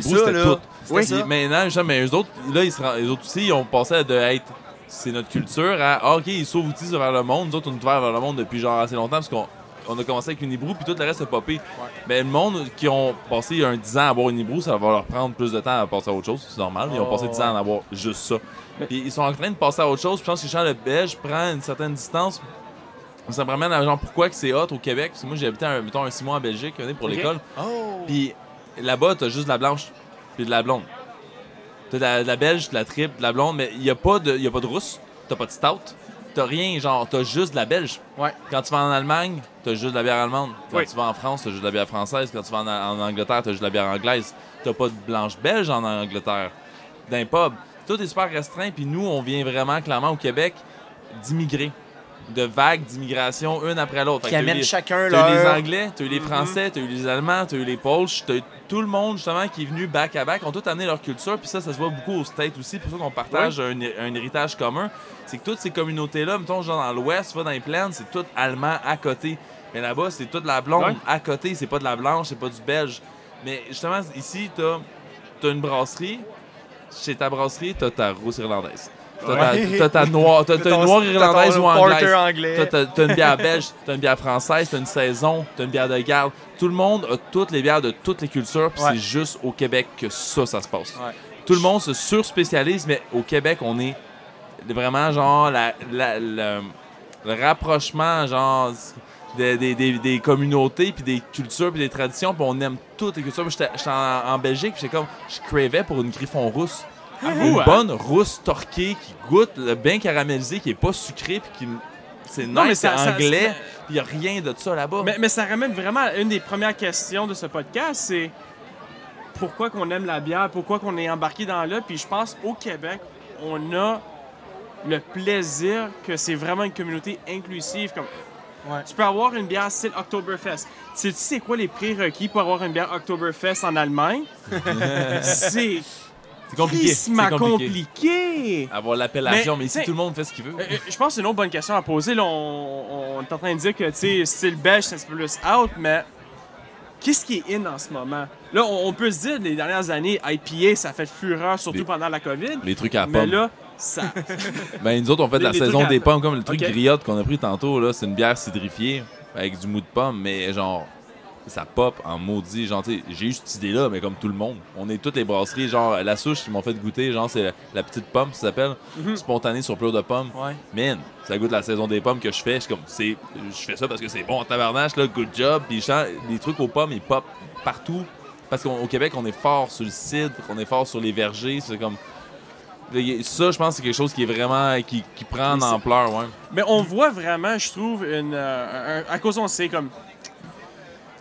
Ça, c'était tout. Oui, Puis ça. Maintenant, genre, mais eux autres, là, ils, se rend- eux autres aussi, ils ont passé de être. C'est notre culture à. ah, ok, ils s'ouvrent outils vers le monde. Nous autres, on est ouvert vers le monde depuis genre assez longtemps parce qu'on on a commencé avec Unibrou, puis tout le reste a popé. Mais le monde qui ont passé un 10 ans à boire Unibrou, ça va leur prendre plus de temps à passer à autre chose. C'est normal. Ils ont passé 10 ans à avoir juste ça. Puis ils sont en train de passer à autre chose. Puis je pense que le Belge prend une certaine distance Ça me ramène à genre pourquoi que c'est hot au Québec. Parce que moi, j'ai habité un, mettons, un six mois en Belgique pour l'école. Oh! Puis là-bas, t'as juste de la blanche puis de la blonde. T'as de la, de la belge, de la triple, de la blonde, mais il n'y a, pas de- y a pas de rousse, t'as pas de stout, t'as rien, genre, t'as juste de la belge. Ouais. Quand tu vas en Allemagne, t'as juste de la bière allemande. Quand Oui. tu vas en France, t'as juste de la bière française. Quand tu vas en, en Angleterre, t'as juste de la bière anglaise. T'as pas de blanche belge en Angleterre. D'un pub. Tout est super restreint, puis nous, on vient vraiment clairement au Québec d'immigrer. De vagues d'immigration, une après l'autre. Qui amènent les- chacun T'as eu les. Anglais, t'as eu les Mhm. Français, t'as eu les Allemands, t'as eu les Polches, t'as eu tout le monde justement qui est venu back à back, ont tous amené leur culture, puis ça, ça se voit beaucoup aux States aussi, pour ça qu'on partage un, un héritage commun. C'est que toutes ces communautés-là, mettons, genre dans l'Ouest, dans les plaines, c'est tout allemand à côté. Mais là-bas, c'est toute la blonde à côté, c'est pas de la blanche, c'est pas du belge. Mais justement, ici, t'as as une brasserie, chez ta brasserie, t'as ta rousse irlandaise. T'as ta, Ouais. t'as ta noire, t'as une noire irlandaise ou anglaise. t'as une bière belge, t'as une bière française, t'as une saison, t'as une bière de garde. Tout le monde a toutes les bières de toutes les cultures, puis Ouais. c'est juste au Québec que ça, ça se passe. Ouais. Tout le monde se surspécialise, mais au Québec, on est vraiment genre la, la- le, le rapprochement genre des, des- des- des communautés, puis des cultures, puis des traditions, puis on aime toutes les cultures. J'étais en, en Belgique, puis j'étais comme, je cravais pour une griffon rousse. Une hein? bonne rousse torquée qui goûte le bien caramélisé, qui est pas sucré, puis qui. C'est Non, mais nice, c'est ça- ça- anglais, il a rien de ça là-bas. Mais, mais ça ramène vraiment à une des premières questions de ce podcast, c'est pourquoi qu'on aime la bière, pourquoi qu'on est embarqué dans là. Puis je pense au Québec, on a le plaisir que c'est vraiment une communauté inclusive. Comme, Ouais. Tu peux avoir une bière style Oktoberfest. Sais-tu c'est quoi les prérequis pour avoir une bière Oktoberfest en Allemagne? c'est c'est compliqué. C'est compliqué. compliqué. Avoir l'appellation, Mais, mais, ici, tout le monde fait ce qu'il veut. Euh, euh, je pense que c'est une autre bonne question à poser. Là, on, on est en train de dire que, tu sais, style belge, c'est un petit peu plus out, mais qu'est-ce qui est in en ce moment? Là, on, on peut se dire, les dernières années, IPA, ça a fait fureur, surtout Les- pendant la COVID. Les trucs à Mais pommes. là, ça... Ben, nous autres, on fait de la les saison des pommes, comme le truc Ok. griotte qu'on a pris tantôt. là C'est une bière cidrifiée avec du mou de pomme, mais genre, ça pop en maudit. Genre, j'ai eu cette idée-là, mais comme tout le monde. On est toutes les brasseries, genre, la souche qui m'ont fait goûter, genre, c'est la, la petite pomme, ça s'appelle, Mhm. spontanée sur pleur de pommes. Ouais. Man, ça goûte la saison des pommes que je fais. Je comme, c'est, je fais ça parce que c'est bon en tabarnache, là, good job. Puis les trucs aux pommes, ils pop partout. Parce qu'au Québec, on est fort sur le cidre, on est fort sur les vergers. C'est comme. Ça, je pense que c'est quelque chose qui est vraiment. qui, qui prend en ampleur, ouais. Mais on voit vraiment, je trouve, une, euh, un- à cause on sait comme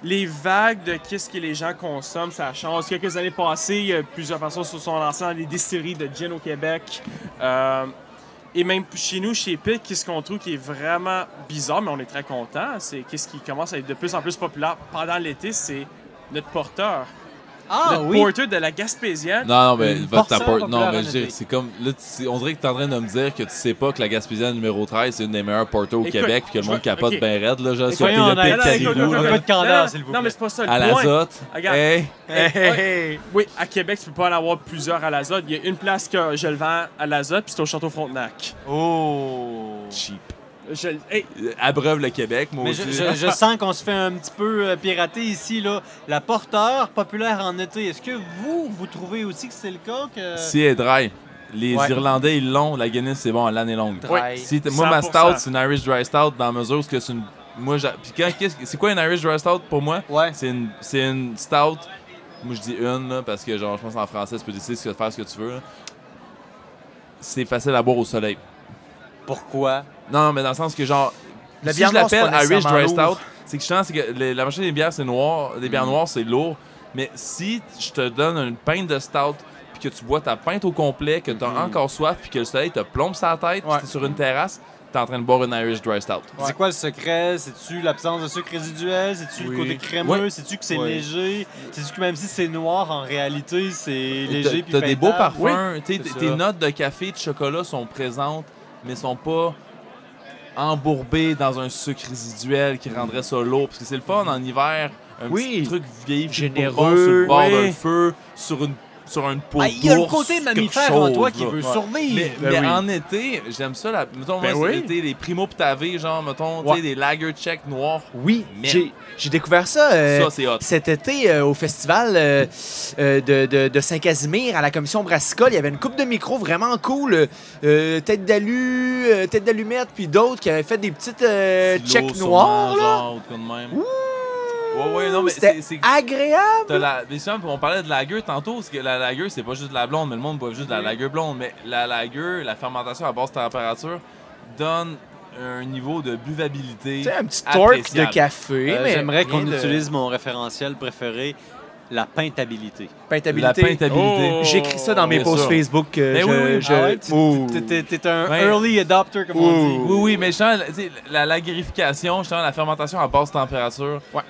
les vagues de qu'est-ce que les gens consomment, ça change. Quelques années passées, plusieurs personnes se sont lancées dans des distilleries de gin au Québec. Euh, et même chez nous, chez Pitt, qu'est-ce qu'on trouve qui est vraiment bizarre, mais on est très content, c'est qu'est-ce qui commence à être de plus en plus populaire pendant l'été, c'est notre porteur. Ah notre oui! porter de la Gaspésienne. Non, non, mais Une va ta portion porte. Non, mais c'est comme. Là, tu- on dirait que t'es en train de me dire que tu sais pas que la Gaspésienne numéro 13, c'est une des meilleures porters au Écoute, Québec, puis que le monde capote ok. ben raide, là, genre, sur le Caribou, Un peu de candeur, s'il vous Non, plaît. mais c'est pas ça le à l'azote. Regarde. Hey! Hey, hey, hey. Oui, à Québec, tu peux pas en avoir plusieurs à l'azote. Il y a une place que je le vends à l'azote, puis c'est au Château Frontenac. Oh! Cheap. Je, hey, Abreuve le Québec, moi je, je- je sens qu'on se fait un petit peu euh, pirater ici. Là. La porteur populaire en été, est-ce que vous, vous trouvez aussi que c'est le cas? Que... Si elle est dry. Les Ouais. Irlandais, ils l'ont. La Guinness, c'est bon, l'année longue. Dry. Si t'es- moi, ma 100%. stout, c'est une Irish Dry Stout dans la mesure où c'est que c'est une. Moi, j'a- Puis quand- qu'est-ce que- c'est quoi une Irish Dry Stout pour moi? Ouais. C'est une, c'est une stout. Moi, je dis une, là, parce que, genre, je pense en français, tu peux décider de faire ce que tu veux. là. C'est facile à boire au soleil. Pourquoi? Non, mais dans le sens que, genre, La si bière je l'appelle Irish Dry Stout, c'est que je sens c'est que les- la majorité des bières, c'est noir. Des Mm. bières noires, c'est lourd. Mais si je te donne une pinte de stout, puis que tu bois ta pinte au complet, que tu as encore soif, puis que le soleil te plombe sa tête, Mm. Ouais. tu es sur une terrasse, tu es en train de boire une Irish Dry Stout. C'est quoi le secret? C'est-tu l'absence de sucre résiduel? C'est-tu Oui. le côté crémeux? C'est-tu que c'est léger? C'est-tu que même si c'est noir, en réalité, c'est léger puis T'as des beaux parfums. tu tes notes de café, de chocolat sont présentes, mais sont pas embourbées dans un sucre résiduel qui rendrait ça lourd. Parce que c'est le fun en hiver, un Oui. petit truc vieilli, Généreux, généreux, sur le bord oui. d'un feu, sur une sur une peau Ah, il y a le côté mammifère en toi qui là. veut Ouais. survivre. Mais, Ben mais oui. en été, j'aime ça. La, mettons, Ben moi, oui. l'été, les primo ptavé, genre, mettons, tu Ouais. sais, des lager check noirs. Oui, j'ai découvert ça, euh, ça, c'est hot. cet été euh, au festival euh, euh, de, de- de Saint-Casimir à la commission brassicole. Il y avait une coupe de micros vraiment cool. tête d'alu, euh, tête d'allumette, puis d'autres qui avaient fait des petites euh, checks noirs. Là. Genre, ou de quoi de même. Ouais, ouais, non, mais c'est. c'est- agréable. T'as la, mais souvent, on parlait de lager tantôt, parce que la lager, c'est pas juste de la blonde, mais le monde boit juste de la lager blonde. Mais la lager, la fermentation à basse température, donne un niveau de buvabilité. Tu sais, un petit torque de café. Euh, mais J'aimerais qu'on de- utilise mon référentiel préféré, la peintabilité. Peintabilité. La peintabilité. Oh. J'écris ça dans mes posts sûr. Facebook. euh, Mais je, oui, oui. je- Ah ouais, tu- Ouh. T'es- un Ouais. early adopter, comme on dit. Oui, oui, mais justement, la, tu sais, la lagrification, justement, la fermentation à basse température, Ouais.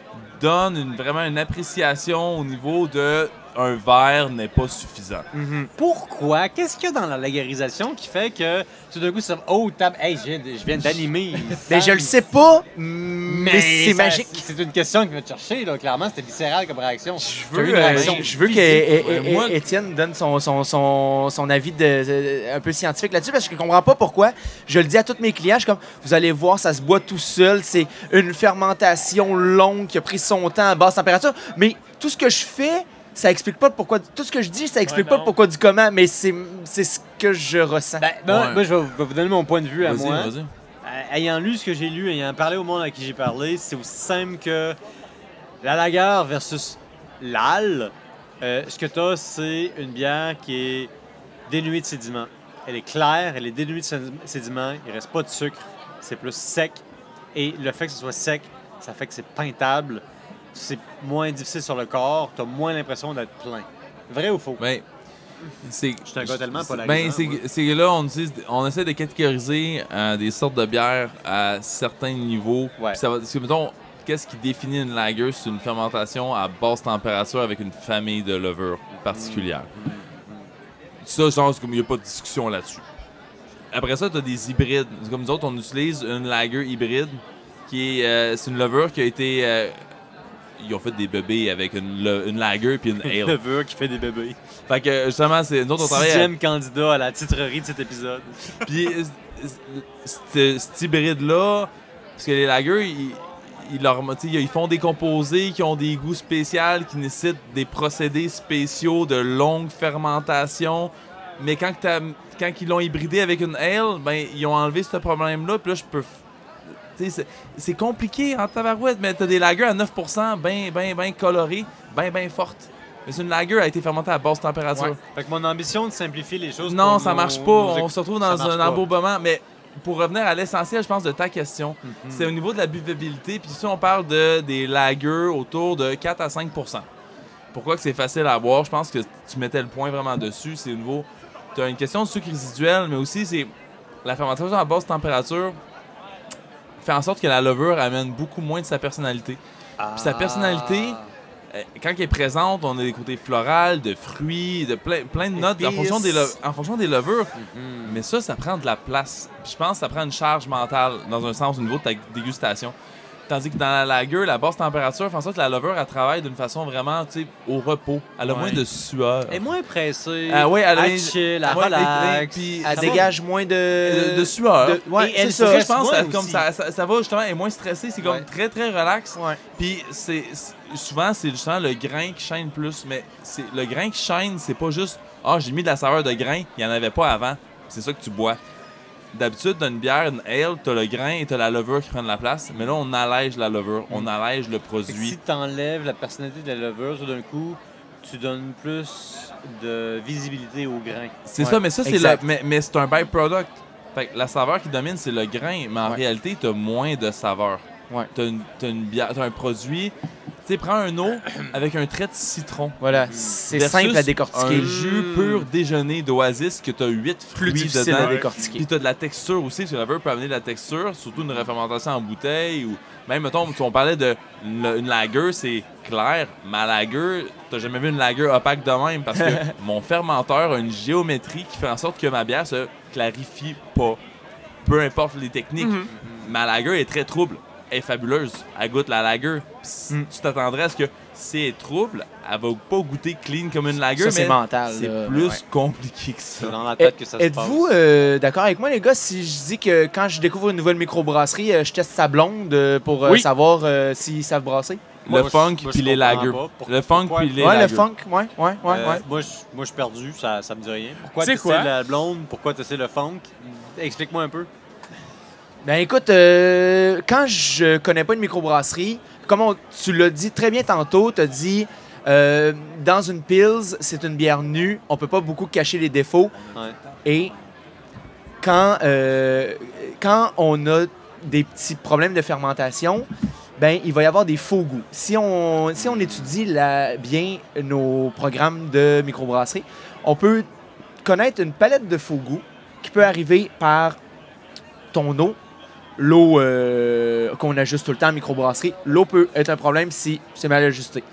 Donne vraiment une appréciation au niveau de un verre n'est pas suffisant. Mhm. Pourquoi? Qu'est-ce qu'il y a dans la lagarisation qui fait que tout d'un coup, ça Oh, tab... hey, je viens, de- je viens d'animer. Ben, je le sais pas, mais, c'est magique. C'est une question qui va te chercher, là. Clairement, c'était viscéral comme réaction. Je veux, une euh, réaction je veux que physique. é- é- Ouais, moi- é- Étienne donne son, son, son, son avis de, de- un peu scientifique là-dessus parce que je comprends pas pourquoi. Je le dis à tous mes clients, je suis comme vous allez voir, ça se boit tout seul. C'est une fermentation longue qui a pris son temps à basse température. Mais tout ce que je fais, ça explique pas pourquoi. Tout ce que je dis, ça explique Ouais, pas pourquoi du comment, mais c'est c'est ce que je ressens. Ben, ben, Ouais. moi, je vais vous- donner mon point de vue à moi. Euh, ayant lu ce que j'ai lu, ayant parlé au monde à qui j'ai parlé, c'est aussi simple que la lager versus l'al. euh, ce que tu as, c'est une bière qui est dénuée de sédiments. Elle est claire, elle est dénuée de sé- sédiments, il reste pas de sucre, c'est plus sec. Et le fait que ce soit sec, ça fait que c'est peintable, c'est moins difficile sur le corps, tu as moins l'impression d'être plein. Vrai ou faux? Ben, c'est. Je suis un gars tellement pas Ben, c'est là, on, utilise- on essaie de catégoriser euh, des sortes de bières à certains niveaux. Ouais. Puis ça va, parce que, mettons, qu'est-ce qui définit une lager? C'est une fermentation à basse température avec une famille de levures particulière. Ça, je pense qu'il n'y a pas de discussion là-dessus. Après ça, tu as des hybrides. Comme nous autres, on utilise une lager hybride qui est. euh, c'est une levure qui a été. euh, ils ont fait des bébés avec une, le- une lager puis une ale. Levure qui fait des bébés. fait que justement, c'est nous autres, on travaille. à- Sixième candidat à la titrerie de cet épisode. Puis, cet hybride-là, parce que les lagers, ils, ils, leur- ils font des composés qui ont des goûts spéciaux, qui nécessitent des procédés spéciaux de longue fermentation. Mais quand, t'as- quand ils l'ont hybridé avec une ale, ben, ils ont enlevé ce problème-là. Puis là, je peux. C'est compliqué en tabarouette, mais t'as des lagers à 9%, bien, bien, bien colorées, bien, bien fortes. Mais c'est une lager a été fermentée à basse température. Ouais. Fait que mon ambition de simplifier les choses. Non, pour ça nos- marche pas. On se retrouve dans un embourbement. Mais pour revenir à l'essentiel, je pense, de ta question, Mhm. c'est au niveau de la buvabilité. Puis si on parle de, des lagers autour de 4 à 5% Pourquoi que c'est facile à boire? Je pense que tu mettais le point vraiment dessus. C'est au niveau... Tu as une question de sucre résiduel, mais aussi c'est la fermentation à basse température fait en sorte que la levure amène beaucoup moins de sa personnalité. Ah. sa personnalité, Euh, quand elle est présente, on a des côtés florales, de fruits, de plein, plein de notes en fonction, des le- en fonction des levures. Mhm. Mais ça, ça prend de la place. Puis je pense que ça prend une charge mentale, dans un sens, au niveau de ta dégustation. Tandis que dans la lager, la basse température fait en sorte que la levure, elle travaille d'une façon vraiment, tu sais, au repos. Elle a Ouais. moins de sueur. Elle est moins pressée. Ah ouais, elle a- elle chill, elle Ouais, relax. puis- Elle dégage moins de... de, de sueur. de- ouais, Et elle ça. stresse je pense moins que ça, comme ça, ça, ça va justement, elle est moins stressée, c'est comme Ouais. très très relax. Ouais. Puis c'est souvent c'est justement le grain qui chaîne plus, mais c'est le grain qui chaîne, c'est pas juste ah j'ai mis de la saveur de grain, il y en avait pas avant. C'est ça que tu bois. D'habitude, dans une bière, une ale, t'as le grain et t'as la levure qui prennent la place. Mais là, on allège la levure, on allège le Fait que produit. si tu enlèves la personnalité de la levure, tout d'un coup, tu donnes plus de visibilité au grain. C'est Ouais, ça, mais ça, c'est mais, mais c'est un byproduct. Fait que la saveur qui domine, c'est le grain, mais en Ouais. réalité, t'as moins de saveur. Ouais. T'as une, t'as une bière, t'as un produit. Tu sais, prends un eau avec un trait de citron. Voilà, c'est versus simple à décortiquer. Un jus pur déjeuner d'oasis que t'as 8 Plus fruits difficile dedans. à décortiquer. Puis t'as de la texture aussi, parce que la levure peut amener de la texture, surtout une refermentation en bouteille ou même, mettons, si on parlait de une, une lager, c'est clair. Ma lager, t'as jamais vu une lager opaque de même parce que mon fermenteur a une géométrie qui fait en sorte que ma bière se clarifie pas. Peu importe les techniques. Ma lager est très trouble. Elle est fabuleuse. Elle goûte la lager. Puis Mm. Tu t'attendrais à ce que si elle est trouble, elle va pas goûter clean comme une lager, Ça, c'est mais mental. c'est là. plus Ouais. compliqué que ça. C'est dans la tête que ça se passe. Êtes-vous euh, d'accord avec moi, les gars, si je dis que quand je découvre une nouvelle microbrasserie, euh, je teste sa blonde euh, pour euh, Oui. savoir euh, s'ils savent brasser? Moi, le moi, funk moi, puis les pas. Pour- Le funk puis les ouais, lagers. le funk, ouais, ouais, ouais, Euh, ouais. Moi, je, moi, je suis perdu, ça, ça me dit rien. Pourquoi Tu sais la blonde? Pourquoi tester le funk? Explique-moi un peu. Ben écoute, euh, quand je connais pas une microbrasserie, comme on- tu l'as dit très bien tantôt, tu as dit euh, dans une Pils, c'est une bière nue, on peut pas beaucoup cacher les défauts. Ouais. Et quand, euh, quand on a des petits problèmes de fermentation, ben il va y avoir des faux goûts. Si on, si on étudie la- bien nos programmes de microbrasserie, on peut connaître une palette de faux goûts qui peut arriver par ton eau, l'eau euh, qu'on ajuste tout le temps en microbrasserie. L'eau peut être un problème si c'est mal ajusté.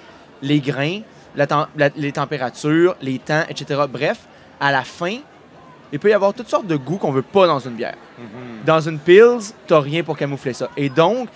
Les grains, la tem- la- les températures, les temps, etc. Bref, à la fin, il peut y avoir toutes sortes de goûts qu'on veut pas dans une bière. Dans une Pils, t'as rien pour camoufler ça. Et donc,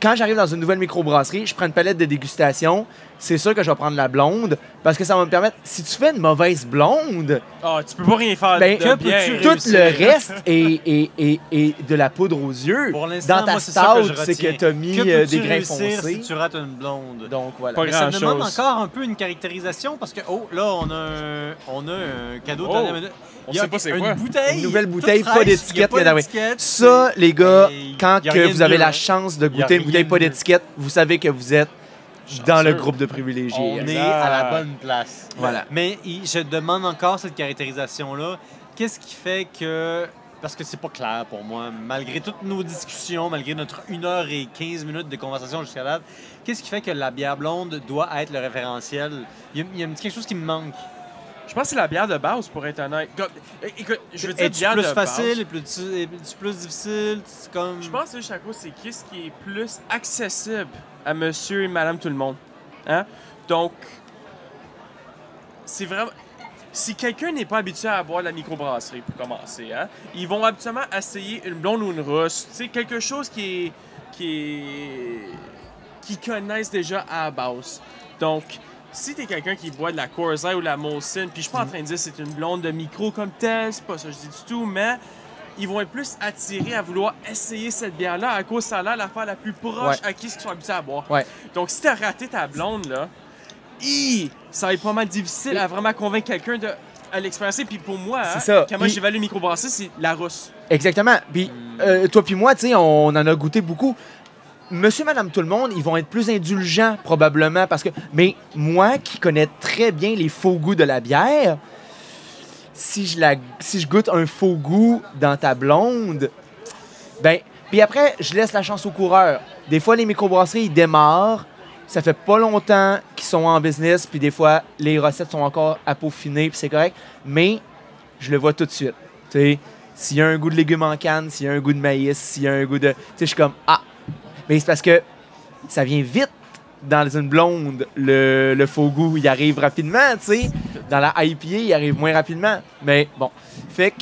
quand j'arrive dans une nouvelle microbrasserie, je prends une palette de dégustation. C'est sûr que je vais prendre la blonde parce que ça va me permettre. Si tu fais une mauvaise blonde, Ah, tu peux pas rien faire Ben, de que bien. tout réussir. le reste est, est- est- est de la poudre aux yeux. Pour l'instant, Dans ta moi, c'est ça que je stout, c'est que retiens. t'as mis Que euh, peux-tu des grains réussir foncés. si tu rates une blonde? Donc voilà. Pas Mais ça grand-chose. demande encore un peu une caractérisation parce que, oh, là, on a un, on a un cadeau de Oh, dernière minute. on Il y a sait pas c'est une quoi. bouteille. Une nouvelle bouteille, pas fraîche, d'étiquette, pas Ça, les gars, quand que vous avez la chance de goûter une bouteille pas d'étiquette, vous savez que vous êtes dans le groupe de On privilégiés. est à la bonne place. Voilà. Mais je demande encore cette caractérisation-là. Qu'est-ce qui fait que. Parce que c'est pas clair pour moi, malgré toutes nos discussions, malgré notre 1 heure et 15 minutes de conversation jusqu'à date, qu'est-ce qui fait que la bière blonde doit être le référentiel? Il y a, il y a quelque chose qui me manque. Je pense que c'est la bière de base, pour être honnête. Écoute, je veux dire bière plus de facile, base. est plus, plus difficile? C'est comme... Je pense que c'est à cause c'est qu'est-ce qui est plus accessible à monsieur et madame tout le monde. Hein? Donc, c'est vraiment... Si quelqu'un n'est pas habitué à boire de la microbrasserie, pour commencer, hein, ils vont habituellement essayer une blonde ou une rousse. Tu sais, quelque chose qui est... qui est... qui connaissent déjà à la base. Donc, si t'es quelqu'un qui boit de la Coors Light ou de la Molson, puis je suis pas en train de dire que c'est une blonde de micro comme telle, c'est pas ça que je dis du tout, mais ils vont être plus attirés à vouloir essayer cette bière-là à cause ça a l'air l'affaire la plus proche Ouais. à qui ils sont habitués à boire. Ouais. Donc, si t'as raté ta blonde, là, hi, ça va être pas mal difficile à vraiment convaincre quelqu'un de à l'expériencer. Puis pour moi, hein, ça. comment Puis- j'évalue microbrasserie, c'est la rousse. Exactement. Puis, euh, toi puis moi, tu sais, on en a goûté beaucoup. Monsieur, madame, tout le monde, ils vont être plus indulgents, probablement, parce que... Mais moi, qui connais très bien les faux goûts de la bière, si je, la... goûte un faux goût dans ta blonde, ben... Puis après, je laisse la chance au coureur. Des fois, les microbrasseries, ils démarrent. Ça fait pas longtemps qu'ils sont en business, puis des fois, les recettes sont encore à peaufiner, puis c'est correct. Mais je le vois tout de suite. Tu sais, s'il y a un goût de légumes en canne, s'il y a un goût de maïs, s'il y a un goût de. Tu sais, je suis comme Ah! Mais c'est parce que ça vient vite dans une blonde, le, le faux goût. Il arrive rapidement, tu sais. Dans la IPA, il arrive moins rapidement. Mais bon. Fait que.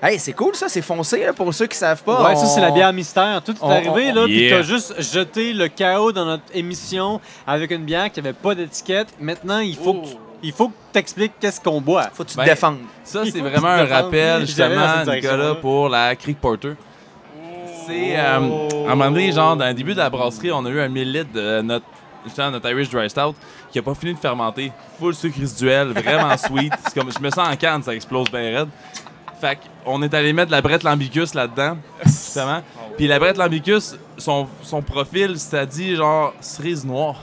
Hey, c'est cool ça, c'est foncé là, pour ceux qui savent pas. Ouais, ça, c'est la bière mystère. Tout est on- arrivé, on- là, puis Yeah. t'as juste jeté le chaos dans notre émission avec une bière qui avait pas d'étiquette. Maintenant, il faut, Oh. que, il faut que t'expliques qu'est-ce qu'on boit. Faut que tu Ben, te défendes. Ça, c'est vraiment tu un rappel, justement. Nicolas, pour la Creek Porter. C'est, euh, à un moment donné, genre, dans le début de la brasserie, on a eu un 1000 litres de notre, justement, notre Irish Dry Stout qui a pas fini de fermenter. Full sucre résiduel, vraiment sweet. C'est comme, je me sens en canne, ça explose bien raide. Fait qu'on est allé mettre la brette lambicus là-dedans, justement. Puis la brette lambicus, son, son profil, ça dit genre cerise noire.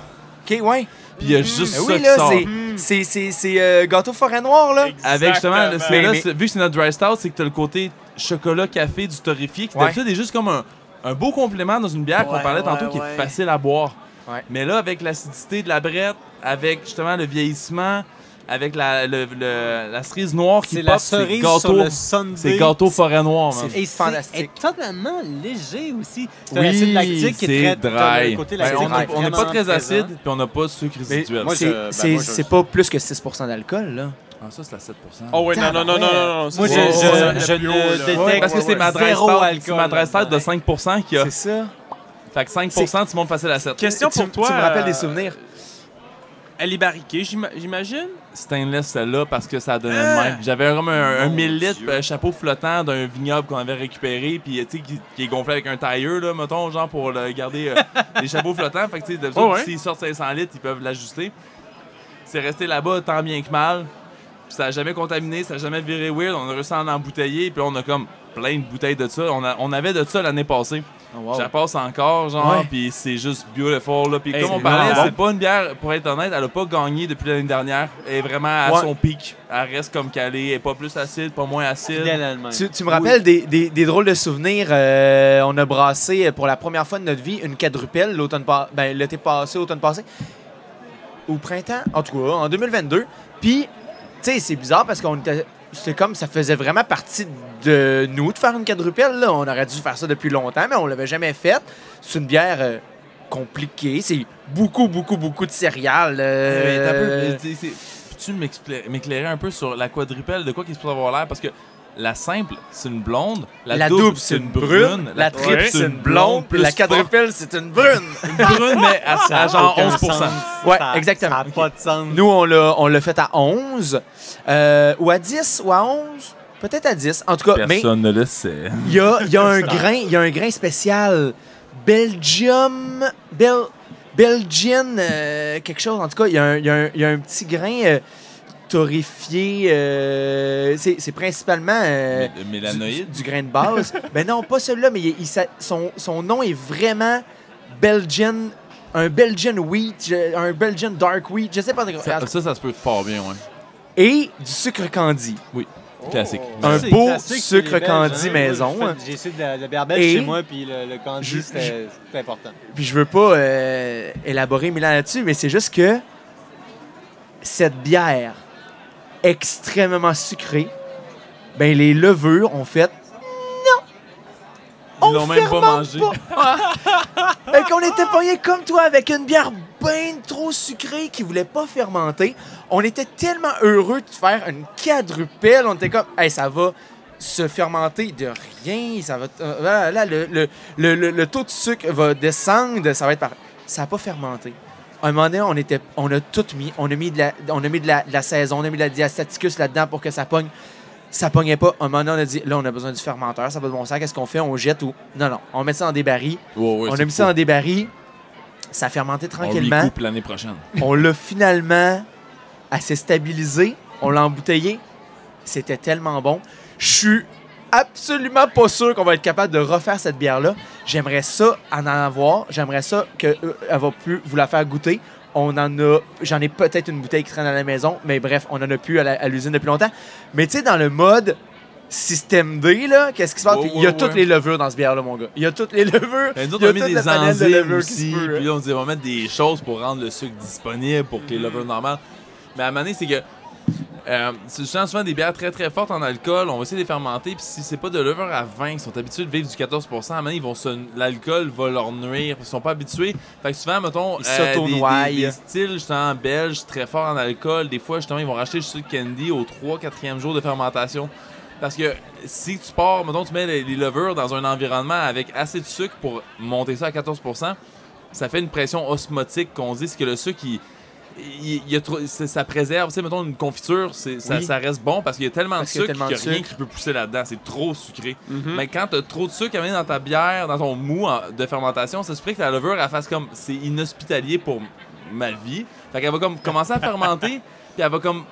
Ok, ouais. Puis il y a juste Ben ça oui, qui là, sort. c'est- c'est euh, gâteau forêt noire, là. Avec justement, le- Exactement. c'est- là, Mais- c'est- vu que c'est notre dry stout, c'est que t'as le côté chocolat café du torréfié qui Ouais. d'habitude est juste comme un, un beau complément dans une bière qu'on parlait ouais, tantôt qui est facile à boire. Ouais. Mais là, avec l'acidité de la brette, avec justement le vieillissement, avec la, le- le- la cerise noire qui C'est pop, la c'est cerise gâteau, c'est gâteau forêt noire. C'est fantastique. c'est totalement léger aussi. C'est Oui, acide lactique qui c'est est très... dry. côté Ben, lactique on n'est pas très présent. acide, puis on n'a pas de sucre résiduel. C'est ben, je- pas plus que 6% d'alcool, là. Ah, ça, c'est à 7% Oh ouais, non, non, non, non, non, non. ça, Moi, je, je- le détecte Ouais, Parce que c'est ma dry stout de là-dedans. 5% qui a. C'est ça. Fait que 5%, tu montes facile à 7. Question Tu- pour toi. Tu me rappelles euh, des souvenirs. Elle est barriquée, j'ima- j'imagine? Stainless, celle-là, parce que ça donnait Ah! de même. J'avais comme un, un Mon 1000 litres euh, chapeau flottant d'un vignoble qu'on avait récupéré, puis tu sais, qui, qui est gonflé avec un tailleur, là, mettons, genre pour le garder euh, les chapeaux flottants. Fait que, tu sais, d'habitude, Oh, ouais. s'ils sortent 500 litres, ils peuvent l'ajuster. C'est resté là-bas tant bien que mal. Puis ça n'a jamais contaminé, ça n'a jamais viré weird. On a réussi à en embouteiller, puis on a comme plein de bouteilles de ça. On, a- on avait de ça l'année passée. Je la passe encore, genre, Ouais. puis c'est juste beautiful. Là. Puis Hey, comme on parlait, c'est pas une bière, pour être honnête, elle a pas gagné depuis l'année dernière. Elle est vraiment à Ouais. son pic. Elle reste comme qu'elle est. Elle est pas plus acide, pas moins acide. Tu, tu me rappelles des, des- des drôles de souvenirs. euh, on a brassé pour la première fois de notre vie une quadrupelle l'automne pa- ben, l'été passé, l'automne passé. Au printemps, en tout cas, en 2022. Puis, tu sais, c'est bizarre parce qu'on était. C'est comme ça faisait vraiment partie de nous de faire une quadrupelle. là. On aurait dû faire ça depuis longtemps, mais on l'avait jamais faite. C'est une bière euh, compliquée. C'est beaucoup, beaucoup, beaucoup de céréales. euh, c'est- c'est- Peux-tu m'éclairer un peu sur la quadrupelle, de quoi qu'il se peut avoir l'air? Parce que la simple, c'est une blonde. La, double, c'est une brune. La triple, Ouais. c'est une blonde. Puis la quadrupelle, c'est une brune. Une brune, mais à, Ça à a genre aucun 11 sens. Ouais, Ça- exactement. Ça n'a pas de sens. Nous, on l'a, on l'a fait à 11. euh, ou à 10 ou à 11. Peut-être à 10. En tout cas, mais Personne ne le sait. il y a, il y a un grain, il y a un grain spécial. Belgium. Bel, Belgian. euh, quelque chose. En tout cas, il y a un, il y a un- il y a un petit grain euh, torréfié. euh, c'est, c'est principalement. euh, du, Mélanoïde? du grain de base. ben non, pas celui-là, mais il- il s'a- son, son nom est vraiment Belgian. Un Belgian wheat, je- un Belgian dark wheat, je sais pas. Ça, ça, ça se peut fort bien, ouais. Et du sucre candy. Classique. Un C'est beau classique, sucre candy hein. maison, Moi, hein. J'ai essayé de la, la bière chez moi, puis le, le candy, Je- c'était c'était important. Puis je veux pas euh, élaborer mille ans là-dessus, mais c'est juste que cette bière extrêmement sucrée, ben les levures ont fait Ils on l'ont même pas mangé. Et qu'on était pogné comme toi avec une bière bien trop sucrée qui voulait pas fermenter. On était tellement heureux de faire une quadrupelle. On était comme, hey, ça va se fermenter de rien. Ça va, euh, là, le, le, le, le- le taux de sucre va descendre. Ça va être par... Ça n'a pas fermenté. À un moment donné, on, était, on a tout mis. On a mis de la, on a mis de la, de la saison, on a mis de la diastaticus là-dedans pour que ça pogne. Ça pognait pas. À un moment donné, on a dit, là, on a besoin du fermenteur. Ça va de bon sens. Qu'est-ce qu'on fait? On jette ou... Non, non. On met ça dans des barils. Ouais, on a mis ça dans des barils. Ça a fermenté On tranquillement. l'année prochaine. On l'a finalement assez stabilisé. On l'a embouteillé. C'était tellement bon. Je suis absolument pas sûr qu'on va être capable de refaire cette bière-là. J'aimerais ça en avoir. J'aimerais ça qu'elle va plus vous la faire goûter. On en a. J'en ai peut-être une bouteille qui traîne à la maison, mais bref, on en a plus à l'usine depuis longtemps. Mais tu sais, dans le mode système D, là, qu'est-ce qui se passe? Ouais, Il y a ouais, toutes ouais. les levures dans ce bière-là, mon gars. Il y a toutes les levures. Ben, nous autres, on a mis des de enzymes se aussi. peut, Puis là, on dit, on va mettre des choses pour rendre le sucre disponible pour que les levures normales. Mais à un moment donné, c'est que. Euh, c'est souvent, des bières très très fortes en alcool. On va essayer de les fermenter. Puis si c'est pas de levure à 20, ils sont habitués de vivre du 14% à un moment ils vont se- l'alcool va leur nuire. Ils sont pas habitués. Fait que souvent, mettons, Ils euh, des, des, des styles justement belges très forts en alcool. Des fois, justement, ils vont racheter du sucre candy au 3-4e jour de fermentation. Parce que si tu pars, mettons, tu mets les, les levures dans un environnement avec assez de sucre pour monter ça à 14% ça fait une pression osmotique qu'on dit, c'est que le sucre, il, il- il y a trop- ça préserve. Tu sais, mettons, une confiture, c'est- ça, Oui. ça reste bon parce qu'il y a tellement Parce de sucre qu'il n'y a rien qui peut pousser là-dedans. C'est trop sucré. Mhm. Mais quand tu as trop de sucre à mettre dans ta bière, dans ton mou de fermentation, ça se peut que la levure, elle fasse comme. C'est inhospitalier pour ma vie. Fait qu'elle va comme commencer à fermenter, puis elle va comme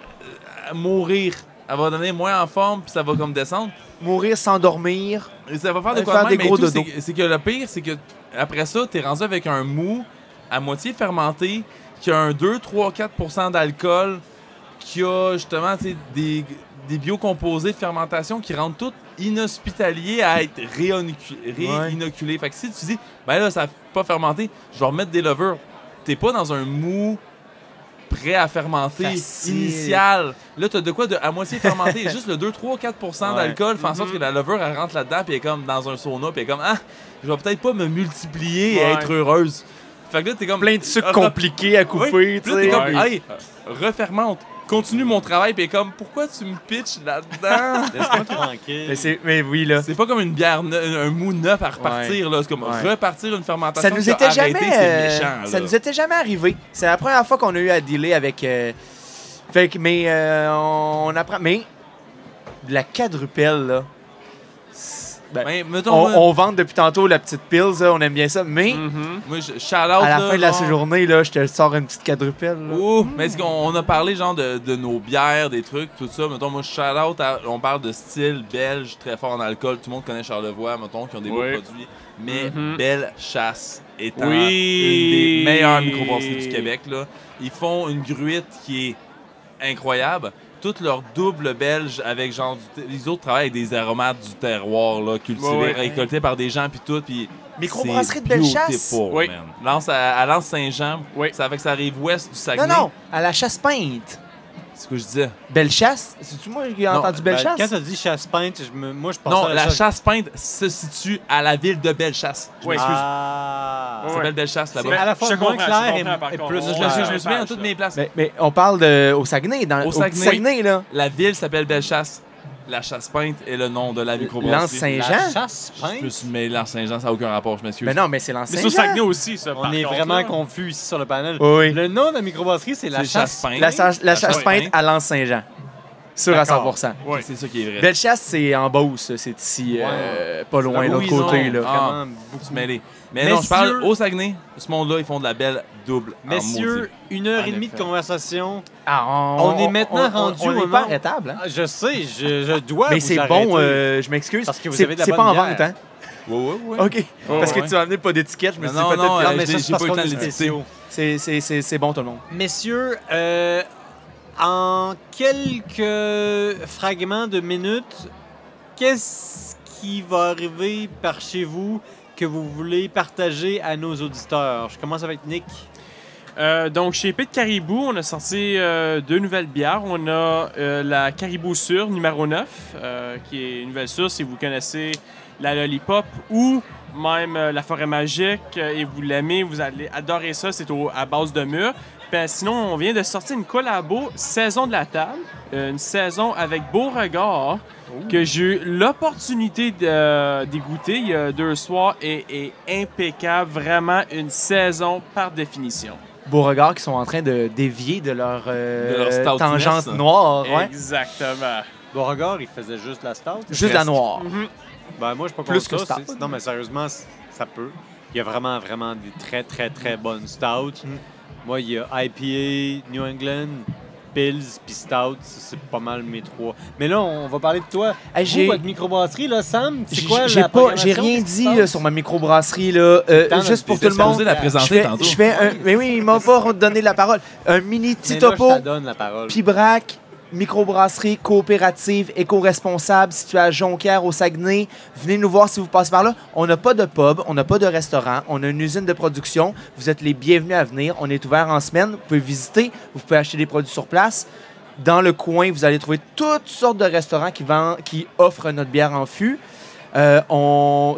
euh, mourir. Elle va donner moins en forme, puis ça va comme descendre. Mourir, s'endormir. Et ça va faire de quoi faire de des gros c'est que le pire, c'est que après ça, t'es rendu avec un mou à moitié fermenté, qui a un 2, 3, 4% d'alcool, qui a justement des, des biocomposés de fermentation qui rendent tout inhospitalier à être réinocu- réinoculé. Fait que si tu dis, ben là, ça n'a pas fermenté, je vais remettre des levures, t'es pas dans un mou prêt à fermenter Facile. initial. Là, t'as de quoi de à moitié fermenté. Juste le 2, 3, 4% d'alcool fait en sorte Mhm. que la levure, elle rentre là-dedans, puis elle est comme dans un sauna, puis elle est comme, ah, je vais peut-être pas me multiplier et Ouais. être heureuse. Fait que là, t'es comme. Plein de sucres Re- compliqués à couper, Oui, tu là, t'es sais. comme, Ouais. hey, refermente. continue mon travail, puis comme, pourquoi tu me pitches là-dedans? Laisse-moi tranquille. Mais, mais oui, là. c'est pas comme une bière, ne- un mou neuf à repartir, là. C'est comme Ouais. repartir une fermentation. Ça nous était arrêté, jamais. c'est euh, méchant, ça là. nous était jamais arrivé. C'est la première fois qu'on a eu à dealer avec. euh, Fait que, mais euh, on apprend. Mais de la quadrupelle, là. Ben, Ben, mettons, on, moi, on vante depuis tantôt la petite pills, là, on aime bien ça. Mais Mhm. moi, je- shout out, à la là, fin de la genre- séjournée, là, je te sors une petite quadrupelle. là. Ouh, mais est-ce qu'on on a parlé genre de, de nos bières, des trucs, tout ça? Mettons, moi, shout out, à- on parle de style belge, très fort en alcool. Tout le monde connaît Charlevoix, mettons, qui ont des beaux Oui. produits. Mais Mhm. Belle Chasse étant Oui. une des meilleures microbrasseries du Québec, là. Ils font une gruite qui est incroyable. Toutes leurs doubles belges avec genre du- les autres travaillent avec des aromates du terroir là, cultivés, Ouais, ouais. récoltés par des gens puis tout puis Microbrasserie c'est de Bellechasse? Oui. man. Lance à, à Lance Saint-Jean, Oui. ça fait que ça arrive ouest du Non, Saguenay. non, à la chasse peinte. C'est ce que je disais. Belle chasse? C'est-tu moi qui ai Non, entendu belle Ben, chasse? Quand tu as dit chasse peinte, je me- moi je pensais Non, à la chasse- chasse peinte se situe à la ville de Bellechasse. Je Oui. m'excuse. Ah. Ça Ouais. s'appelle Bellechasse C'est là-bas. à la fois Je moins je clair et, plus On- Je me Ouais. suis- je souviens à toutes mes places. Mais, mais on parle de, au Saguenay, dans, Au au, Saguenay. Saguenay, là. La ville s'appelle Bellechasse. La chasse peinte est le nom de la microbrasserie. Lance Saint-Jean? La chasse Je me peinte? suis mêlé Lance Saint-Jean, ça n'a aucun rapport, je m'excuse. Mais non, mais c'est Mais l'ancien. sur Saguenay aussi, ça. On par est contre, vraiment là. confus ici sur le panel. Oui. Le nom de la microbrasserie, c'est la C'est chasse. chasse peinte. La, chasse- la chasse chasse peinte peinte. à Lens-Saint-Jean. Sûr à D'accord. 100 Ouais. C'est ça qui est vrai. Bellechasse, c'est en Beauce. C'est ici, euh, pas loin, Oui, de l'autre côté. Là. Ah. Vraiment Beaucoup se mêler. Mais non, je parle au Saguenay. Ce monde-là, ils font de la belle double. Messieurs, une heure En et demie de conversation. Ah, On est maintenant rendu on, au on est moment pas. Hein? Ah, Je sais, je, je dois Mais c'est bon, euh, je m'excuse. Parce que vous C'est- avez de la C'est bonne pas en vente, hein? Ouais, ouais, ouais. OK. Parce que ouais. tu as amené pas d'étiquette. Je me suis dit non, peut-être non, que- euh, j'ai- pas c'est bon, tout le monde. Messieurs, euh, en quelques fragments de minutes, qu'est-ce qui va arriver par chez vous que vous voulez partager à nos auditeurs? Je commence avec Nick. Euh, donc, chez Pit Caribou, on a sorti euh, deux nouvelles bières. On a euh, la Caribou Sur numéro 9, euh, qui est une nouvelle sûre si vous connaissez la Lollipop ou même la Forêt Magique et vous l'aimez, vous allez adorer ça. C'est à base de mûres. Puis, sinon, on vient de sortir une collabo Saison de la table, une saison avec Beauregard que j'ai eu l'opportunité de- d'y goûter il y a deux soirs et est impeccable. Vraiment une saison par définition. Beauregard qui sont en train de dévier de leur, euh, De leur stoutness. tangente noire. Ouais. Exactement. Beauregard, il faisait juste la stout. Juste la noire. Ben, moi, je suis pas Plus contre que ça. stout. Non, mais sérieusement, ça peut. Il y a vraiment, vraiment des très, très, très bonnes stouts. Mm. Moi, il y a IPA, New England, Pills, puis Stout. C'est pas mal mes trois. Mais là, on va parler de toi. Hey, Vous, j'ai- votre microbrasserie, là, Sam, c'est quoi j'ai la pas, j'ai rien dit là, sur ma microbrasserie là. Euh, juste pour tout le monde. la Je fais, je fais un, mais oui, il m'a pas donné la parole. Un mini petit topo. je te microbrasserie coopérative éco-responsable située à Jonquière au Saguenay. Venez nous voir si vous passez par là. On n'a pas de pub, on n'a pas de restaurant, on a une usine de production. Vous êtes les bienvenus à venir. On est ouvert en semaine. Vous pouvez visiter, vous pouvez acheter des produits sur place. Dans le coin, vous allez trouver toutes sortes de restaurants qui, offrent notre bière en fût. Euh, on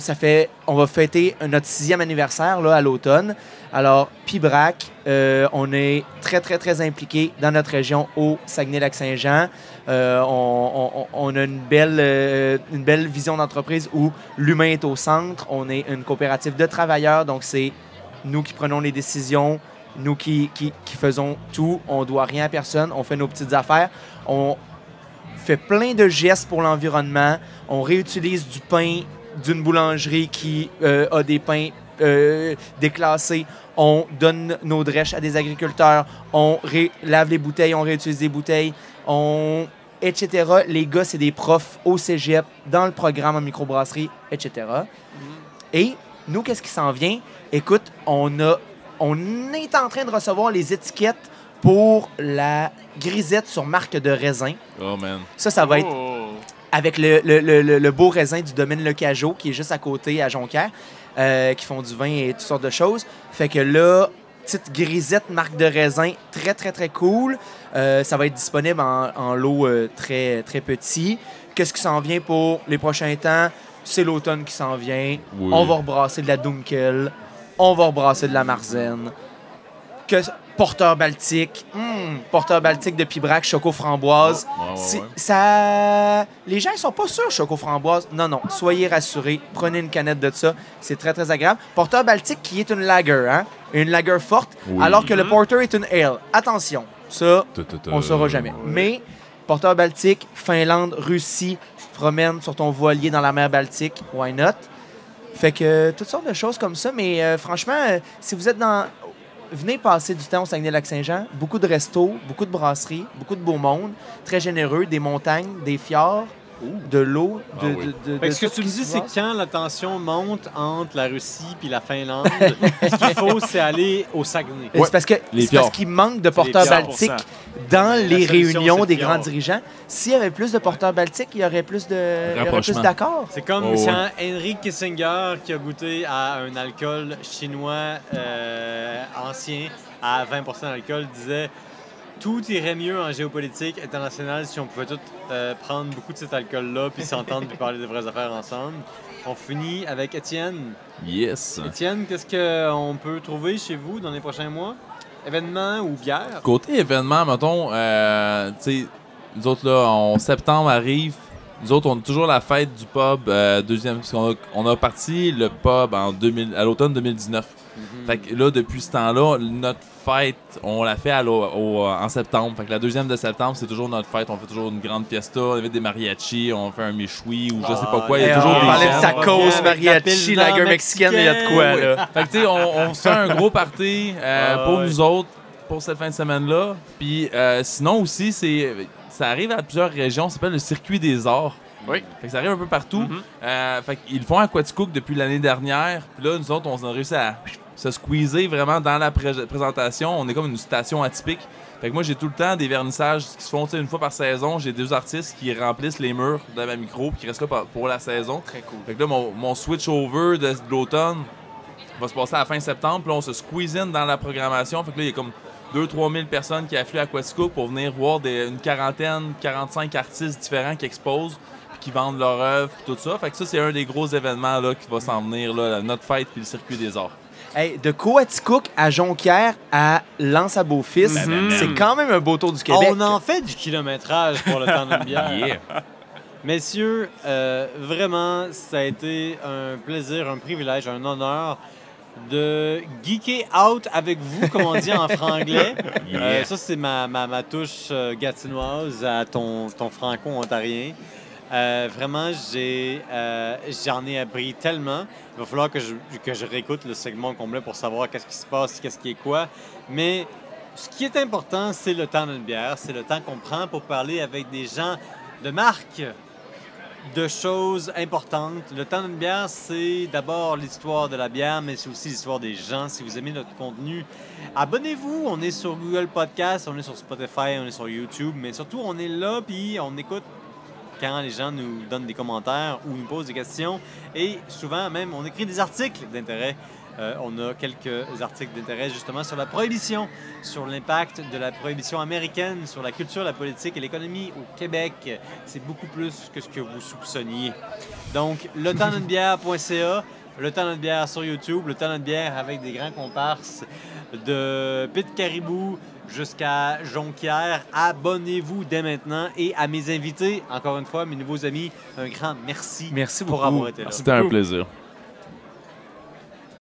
va fêter notre sixième anniversaire là, à l'automne. Alors, Pibrac, euh, on est très, très, très impliqué dans notre région au Saguenay-Lac-Saint-Jean. Euh, on, a une belle, euh, une belle vision d'entreprise où l'humain est au centre. On est une coopérative de travailleurs, donc c'est nous qui prenons les décisions, nous qui, qui, faisons tout. On ne doit rien à personne. On fait nos petites affaires. On fait plein de gestes pour l'environnement. On réutilise du pain d'une boulangerie qui a des pains déclassés. On donne nos drèches à des agriculteurs. On lave les bouteilles, on réutilise des bouteilles. On etc. Les gars, c'est des profs au cégep, dans le programme en microbrasserie, etc. Et nous, qu'est-ce qui s'en vient? Écoute, on, a, on est en train de recevoir les étiquettes pour la grisette sur marque de raisin. Oh man. Ça, ça va être Oh. avec le, le- le- le- le beau raisin du domaine Le Cajot, qui est juste à côté à Jonquière, euh, qui font du vin et toutes sortes de choses. Fait que là, petite grisette marque de raisin, très, très, très cool. Euh, ça va être disponible en, en lot euh, très, très petit. Qu'est-ce qui s'en vient pour les prochains temps? C'est l'automne qui s'en vient. Oui. On va rebrasser de la Dunkel. On va rebrasser de la Marzen. que porteur baltique, hum, porteur baltique de Pibrac, choco framboise. Ouais, ouais, C'est- ouais. Ça... Les gens ils sont pas sûrs choco framboise. Non, non, soyez rassurés. Prenez une canette de ça. C'est très, très agréable. Porteur baltique qui est une lager, hein? Une lager forte, Oui. alors que le porter est une ale. Attention, ça, on ne saura jamais. Mais porteur baltique, Finlande, Russie, tu te promènes sur ton voilier dans la mer Baltique, why not? Fait que toutes sortes de choses comme ça, mais euh, franchement, euh, si vous êtes dans. Venez passer du temps au Saguenay-Lac-Saint-Jean. Beaucoup de restos, beaucoup de brasseries, beaucoup de beau monde, très généreux, des montagnes, des fjords, de l'eau, de, Ah oui. de, de- Fait que de ce que tu me dis, c'est quand la tension monte entre la Russie puis la Finlande, ce qu'il faut, c'est aller au Saguenay. C'est parce que Les c'est parce qu'il manque de porteurs baltiques 100%. dans La les réunions des grands dirigeants. S'il y avait plus de porteurs baltiques, il y aurait plus d'accords. C'est comme Oh, si ouais. un Henry Kissinger qui a goûté à un alcool chinois euh, ancien à 20% d'alcool disait tout irait mieux en géopolitique internationale si on pouvait tous euh, prendre beaucoup de cet alcool-là puis s'entendre puis parler de vraies affaires ensemble. On finit avec Étienne. Yes. Étienne, qu'est-ce qu'on peut trouver chez vous dans les prochains mois? Événements ou bières? Côté événement, mettons, euh, tu sais, nous autres, là, en septembre arrive. Nous autres, on a toujours la fête du pub, euh, deuxième. Parce qu'on a, on a parti le pub en 2000, à l'automne 2019. Fait que là, depuis ce temps-là, notre fête, on l'a fait à au- en septembre. Fait que la deuxième de septembre, c'est toujours notre fête. On fait toujours une grande fiesta, on invite des mariachis, on fait un méchoui ou je sais pas quoi. Il y a toujours on des parlait gens. de tacos, la mariachi, pilsner lager mexicaine, il y a de quoi, là. Fait que tu sais, on, on se fait un gros party euh, Ah, pour ouais. nous autres pour cette fin de semaine-là. Puis euh, sinon aussi, c'est ça arrive à plusieurs régions. Ça s'appelle le circuit des arts. Oui. Fait que ça arrive un peu partout. Euh, fait qu'ils font à Quaticook depuis l'année dernière. Puis là, nous autres, on a réussi à se squeezer vraiment dans la pré- présentation. On est comme une station atypique. Fait que moi, j'ai tout le temps des vernissages qui se font une fois par saison. J'ai deux artistes qui remplissent les murs de ma micro puis qui restent là pour la saison. Très cool. Fait que là, mon, mon switch over de, de l'automne va se passer à la fin septembre. Puis là, on se squeeze in dans la programmation. Fait que là, il y a comme 2-3 000 personnes qui affluent à Quaticook pour venir voir des- une quarantaine, 45 artistes différents qui exposent qui vendent leur œuvre, tout ça. Fait que ça, c'est un des gros événements là, qui va s'en venir, là, notre fête puis le circuit des arts. Hey, de Coaticook à Jonquière à Lens à Beaufils, c'est quand même un beau tour du Québec. On en fait du kilométrage pour le temps d'une bière. Yeah! Messieurs, euh, vraiment, ça a été un plaisir, un privilège, un honneur de geeker out avec vous, comme on dit en franglais. Euh, ça, c'est ma, ma, ma touche euh, gatinoise à ton, ton franco-ontarien. Euh, vraiment, j'ai, euh, j'en ai appris tellement. Il va falloir que je, que je réécoute le segment complet pour savoir qu'est-ce qui se passe, qu'est-ce qui est quoi. Mais ce qui est important, c'est le temps d'une bière. C'est le temps qu'on prend pour parler avec des gens de marque, de choses importantes. Le temps d'une bière, c'est d'abord l'histoire de la bière, mais c'est aussi l'histoire des gens. Si vous aimez notre contenu, abonnez-vous. On est sur Google Podcast, on est sur Spotify, on est sur YouTube, mais surtout, on est là, puis on écoute quand les gens nous donnent des commentaires ou nous posent des questions. Et souvent, même, on écrit des articles d'intérêt. Euh, on a quelques articles d'intérêt justement sur la prohibition, sur l'impact de la prohibition américaine, sur la culture, la politique et l'économie au Québec. C'est beaucoup plus que ce que vous soupçonniez. Donc, le temps le temps bière sur YouTube, le temps bière avec des grands comparses de Pit Caribou jusqu'à Jonquière. Abonnez-vous dès maintenant et à mes invités, encore une fois, mes nouveaux amis, un grand merci, Merci pour beaucoup. avoir été là. C'était un plaisir.